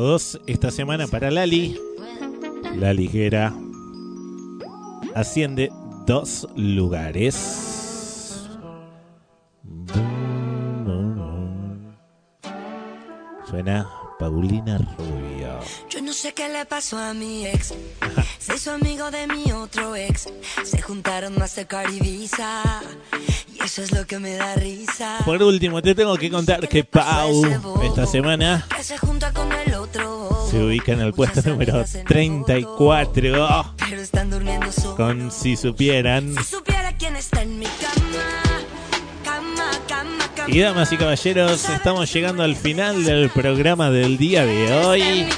2 esta semana para Lali. La ligera asciende dos lugares. Sé qué le pasó a mi ex. Se hizo amigo de mi otro ex. Se juntaron más de Ibiza. Y eso es lo que me da risa. Por último, te tengo que contar que Pau esta semana se ubica en el puesto número 34. Oh, Pero están durmiendo solos. con si supieran. Si supiera quién está en mi cama. Cama, cama, cama. Y damas y caballeros, estamos llegando al final del programa del día de hoy.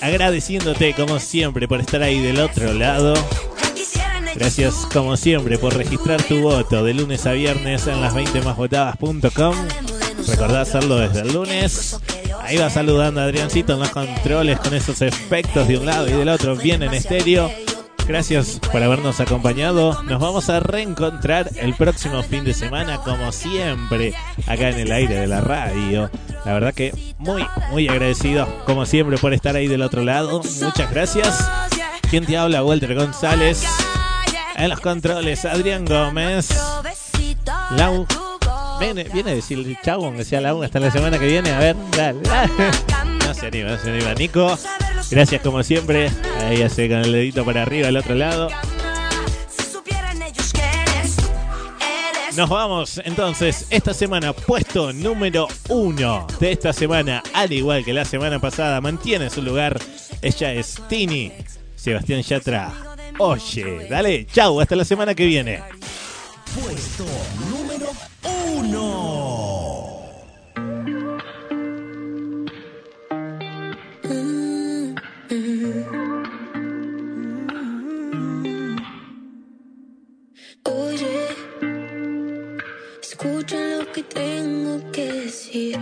Agradeciéndote como siempre por estar ahí del otro lado. Gracias como siempre por registrar tu voto de lunes a viernes en las 20másvotadas.com. Recordá hacerlo desde el lunes. Ahí va saludando a Adriancito en los controles con esos efectos de un lado y del otro bien en estéreo. Gracias por habernos acompañado. Nos vamos a reencontrar el próximo fin de semana, como siempre, acá en el aire de la radio. La verdad que muy, muy agradecido, como siempre, por estar ahí del otro lado. Muchas gracias. ¿Quién te habla? Walter González. En los controles, Adrián Gómez. Lau. Viene, viene a decir chau, aunque sea Lau, hasta la semana que viene. A ver, dale. No se anima, no se anima. Nico, gracias como siempre. Ahí hace con el dedito para arriba al otro lado. Nos vamos entonces esta semana, puesto número uno de esta semana, al igual que la semana pasada, mantiene su lugar. Ella es Tini, Sebastián Yatra. Oye, dale, chau, hasta la semana que viene. Puesto número uno. Escucha lo que tengo que decir.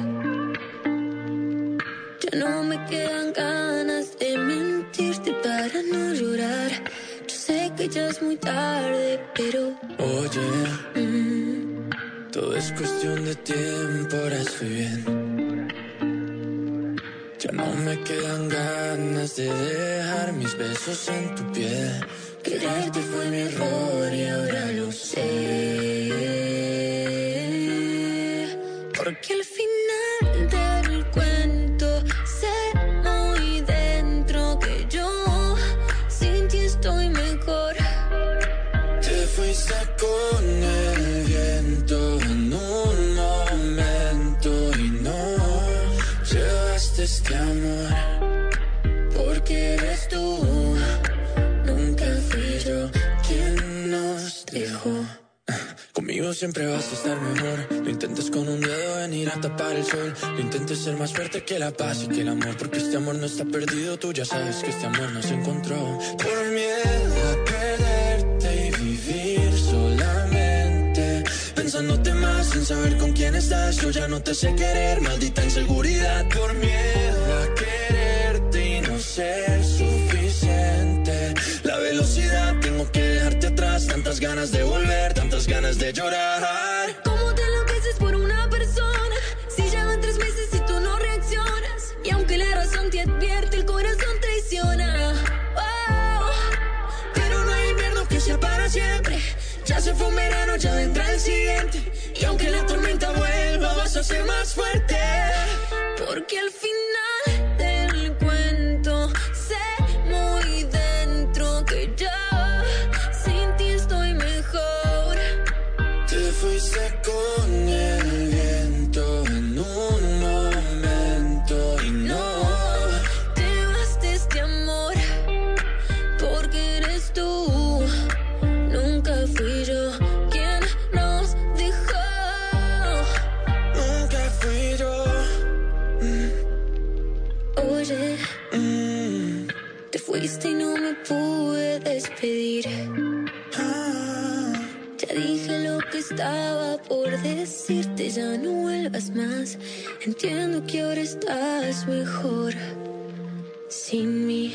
Ya no me quedan ganas de mentirte para no llorar. Yo sé que ya es muy tarde, pero Oye, mm, todo es cuestión de tiempo, ahora estoy bien. Ya no me quedan ganas de dejar mis besos en tu piel. Quererte fue mi error y ahora lo sé. Porque al final Siempre vas a estar mejor. Lo intentes con un dedo venir a tapar el sol. Lo intentes ser más fuerte que la paz y que el amor. Porque este amor no está perdido. Tú ya sabes que este amor no se encontró. Por miedo a perderte y vivir solamente. Pensándote más sin saber con quién estás. Yo ya no te sé querer, maldita inseguridad. Por miedo a quererte y no ser tengo que dejarte atrás. Tantas ganas de volver, tantas ganas de llorar. ¿Cómo te enloqueces por una persona? Si ya van tres meses y tú no reaccionas. Y aunque la razón te advierte, el corazón traiciona. Oh, Pero no hay invierno que sea para siempre. Ya se fue un verano, ya vendrá el siguiente. Y aunque la tormenta vuelva, vas a ser más fuerte. porque al final pude despedir. Ya dije lo que estaba por decirte, ya no vuelvas más. Entiendo que ahora estás mejor sin mí.